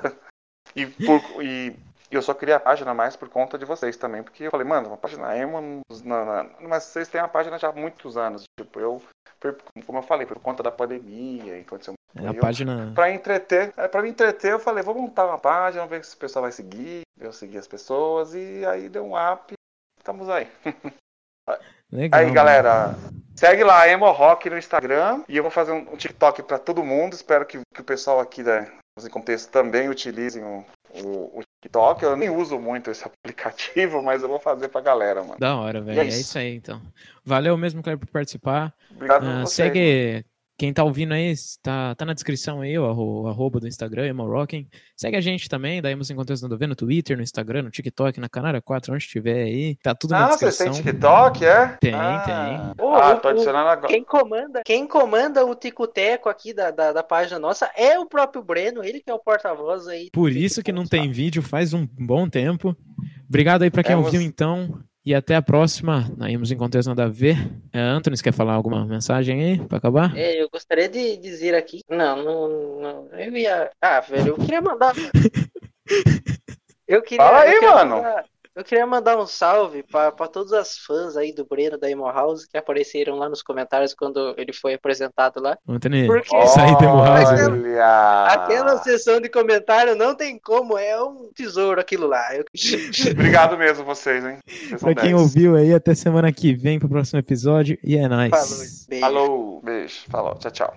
E, por- e eu só criei a página mais por conta de vocês também, porque eu falei, mano, uma página emo, mas vocês têm a página já há muitos anos. Tipo, eu, como eu falei, por conta da pandemia, e aconteceu É a eu- página. Pra entreter, é, pra me entreter, eu falei, vou montar uma página, vamos ver se o pessoal vai seguir, eu segui as pessoas, e aí deu um up, estamos aí. Legal. Aí, mano. Segue lá, Emo Rock no Instagram, e eu vou fazer um, um TikTok pra todo mundo, espero que, que o pessoal aqui da Em Contexto também utilizem o, o, o TikTok, eu nem uso muito esse aplicativo, mas eu vou fazer pra galera, mano. Da hora, velho. É é isso. aí, então. Valeu mesmo, Kleber, por participar. Obrigado vocês. segue. Quem tá ouvindo aí, tá, tá na descrição aí, o arroba do Instagram, Emo Rocking. Segue a gente também, daí você encontra no ver no Twitter, no Instagram, no TikTok, na Canara 4, onde estiver aí. Tá tudo na Ah, vocês descrição. têm TikTok, é? Tem, ah. Ô, Ah, o- tô adicionando agora. Quem comanda, quem comanda o tico-teco aqui da, da, da página nossa é o próprio Breno, ele que é o porta-voz aí. Por isso que não tem vídeo faz um bom tempo. Obrigado aí pra quem É, ouviu, você- então. E até a próxima. Na Íamos em Contexto Nada a Ver. É, Anthony, você quer falar alguma mensagem aí pra acabar? É, eu gostaria de dizer aqui. Não, não, não. Eu ia. Ah, velho, eu queria mandar. Eu queria. Fala aí, eu queria mano. mandar- Eu queria mandar um salve pra pra todas as fãs aí do Breno da Emo House que apareceram lá nos comentários quando ele foi apresentado lá. Anthony, Porque- sai do Emo House. Olha, velho. Olha! Aquela sessão de comentário não tem como, é um tesouro aquilo lá. Eu- Obrigado mesmo vocês, hein? Vocês Pra quem 10. ouviu aí, até semana que vem pro próximo episódio. E é nóis. Falou, beijo. Falou, beijo, falou, tchau, tchau.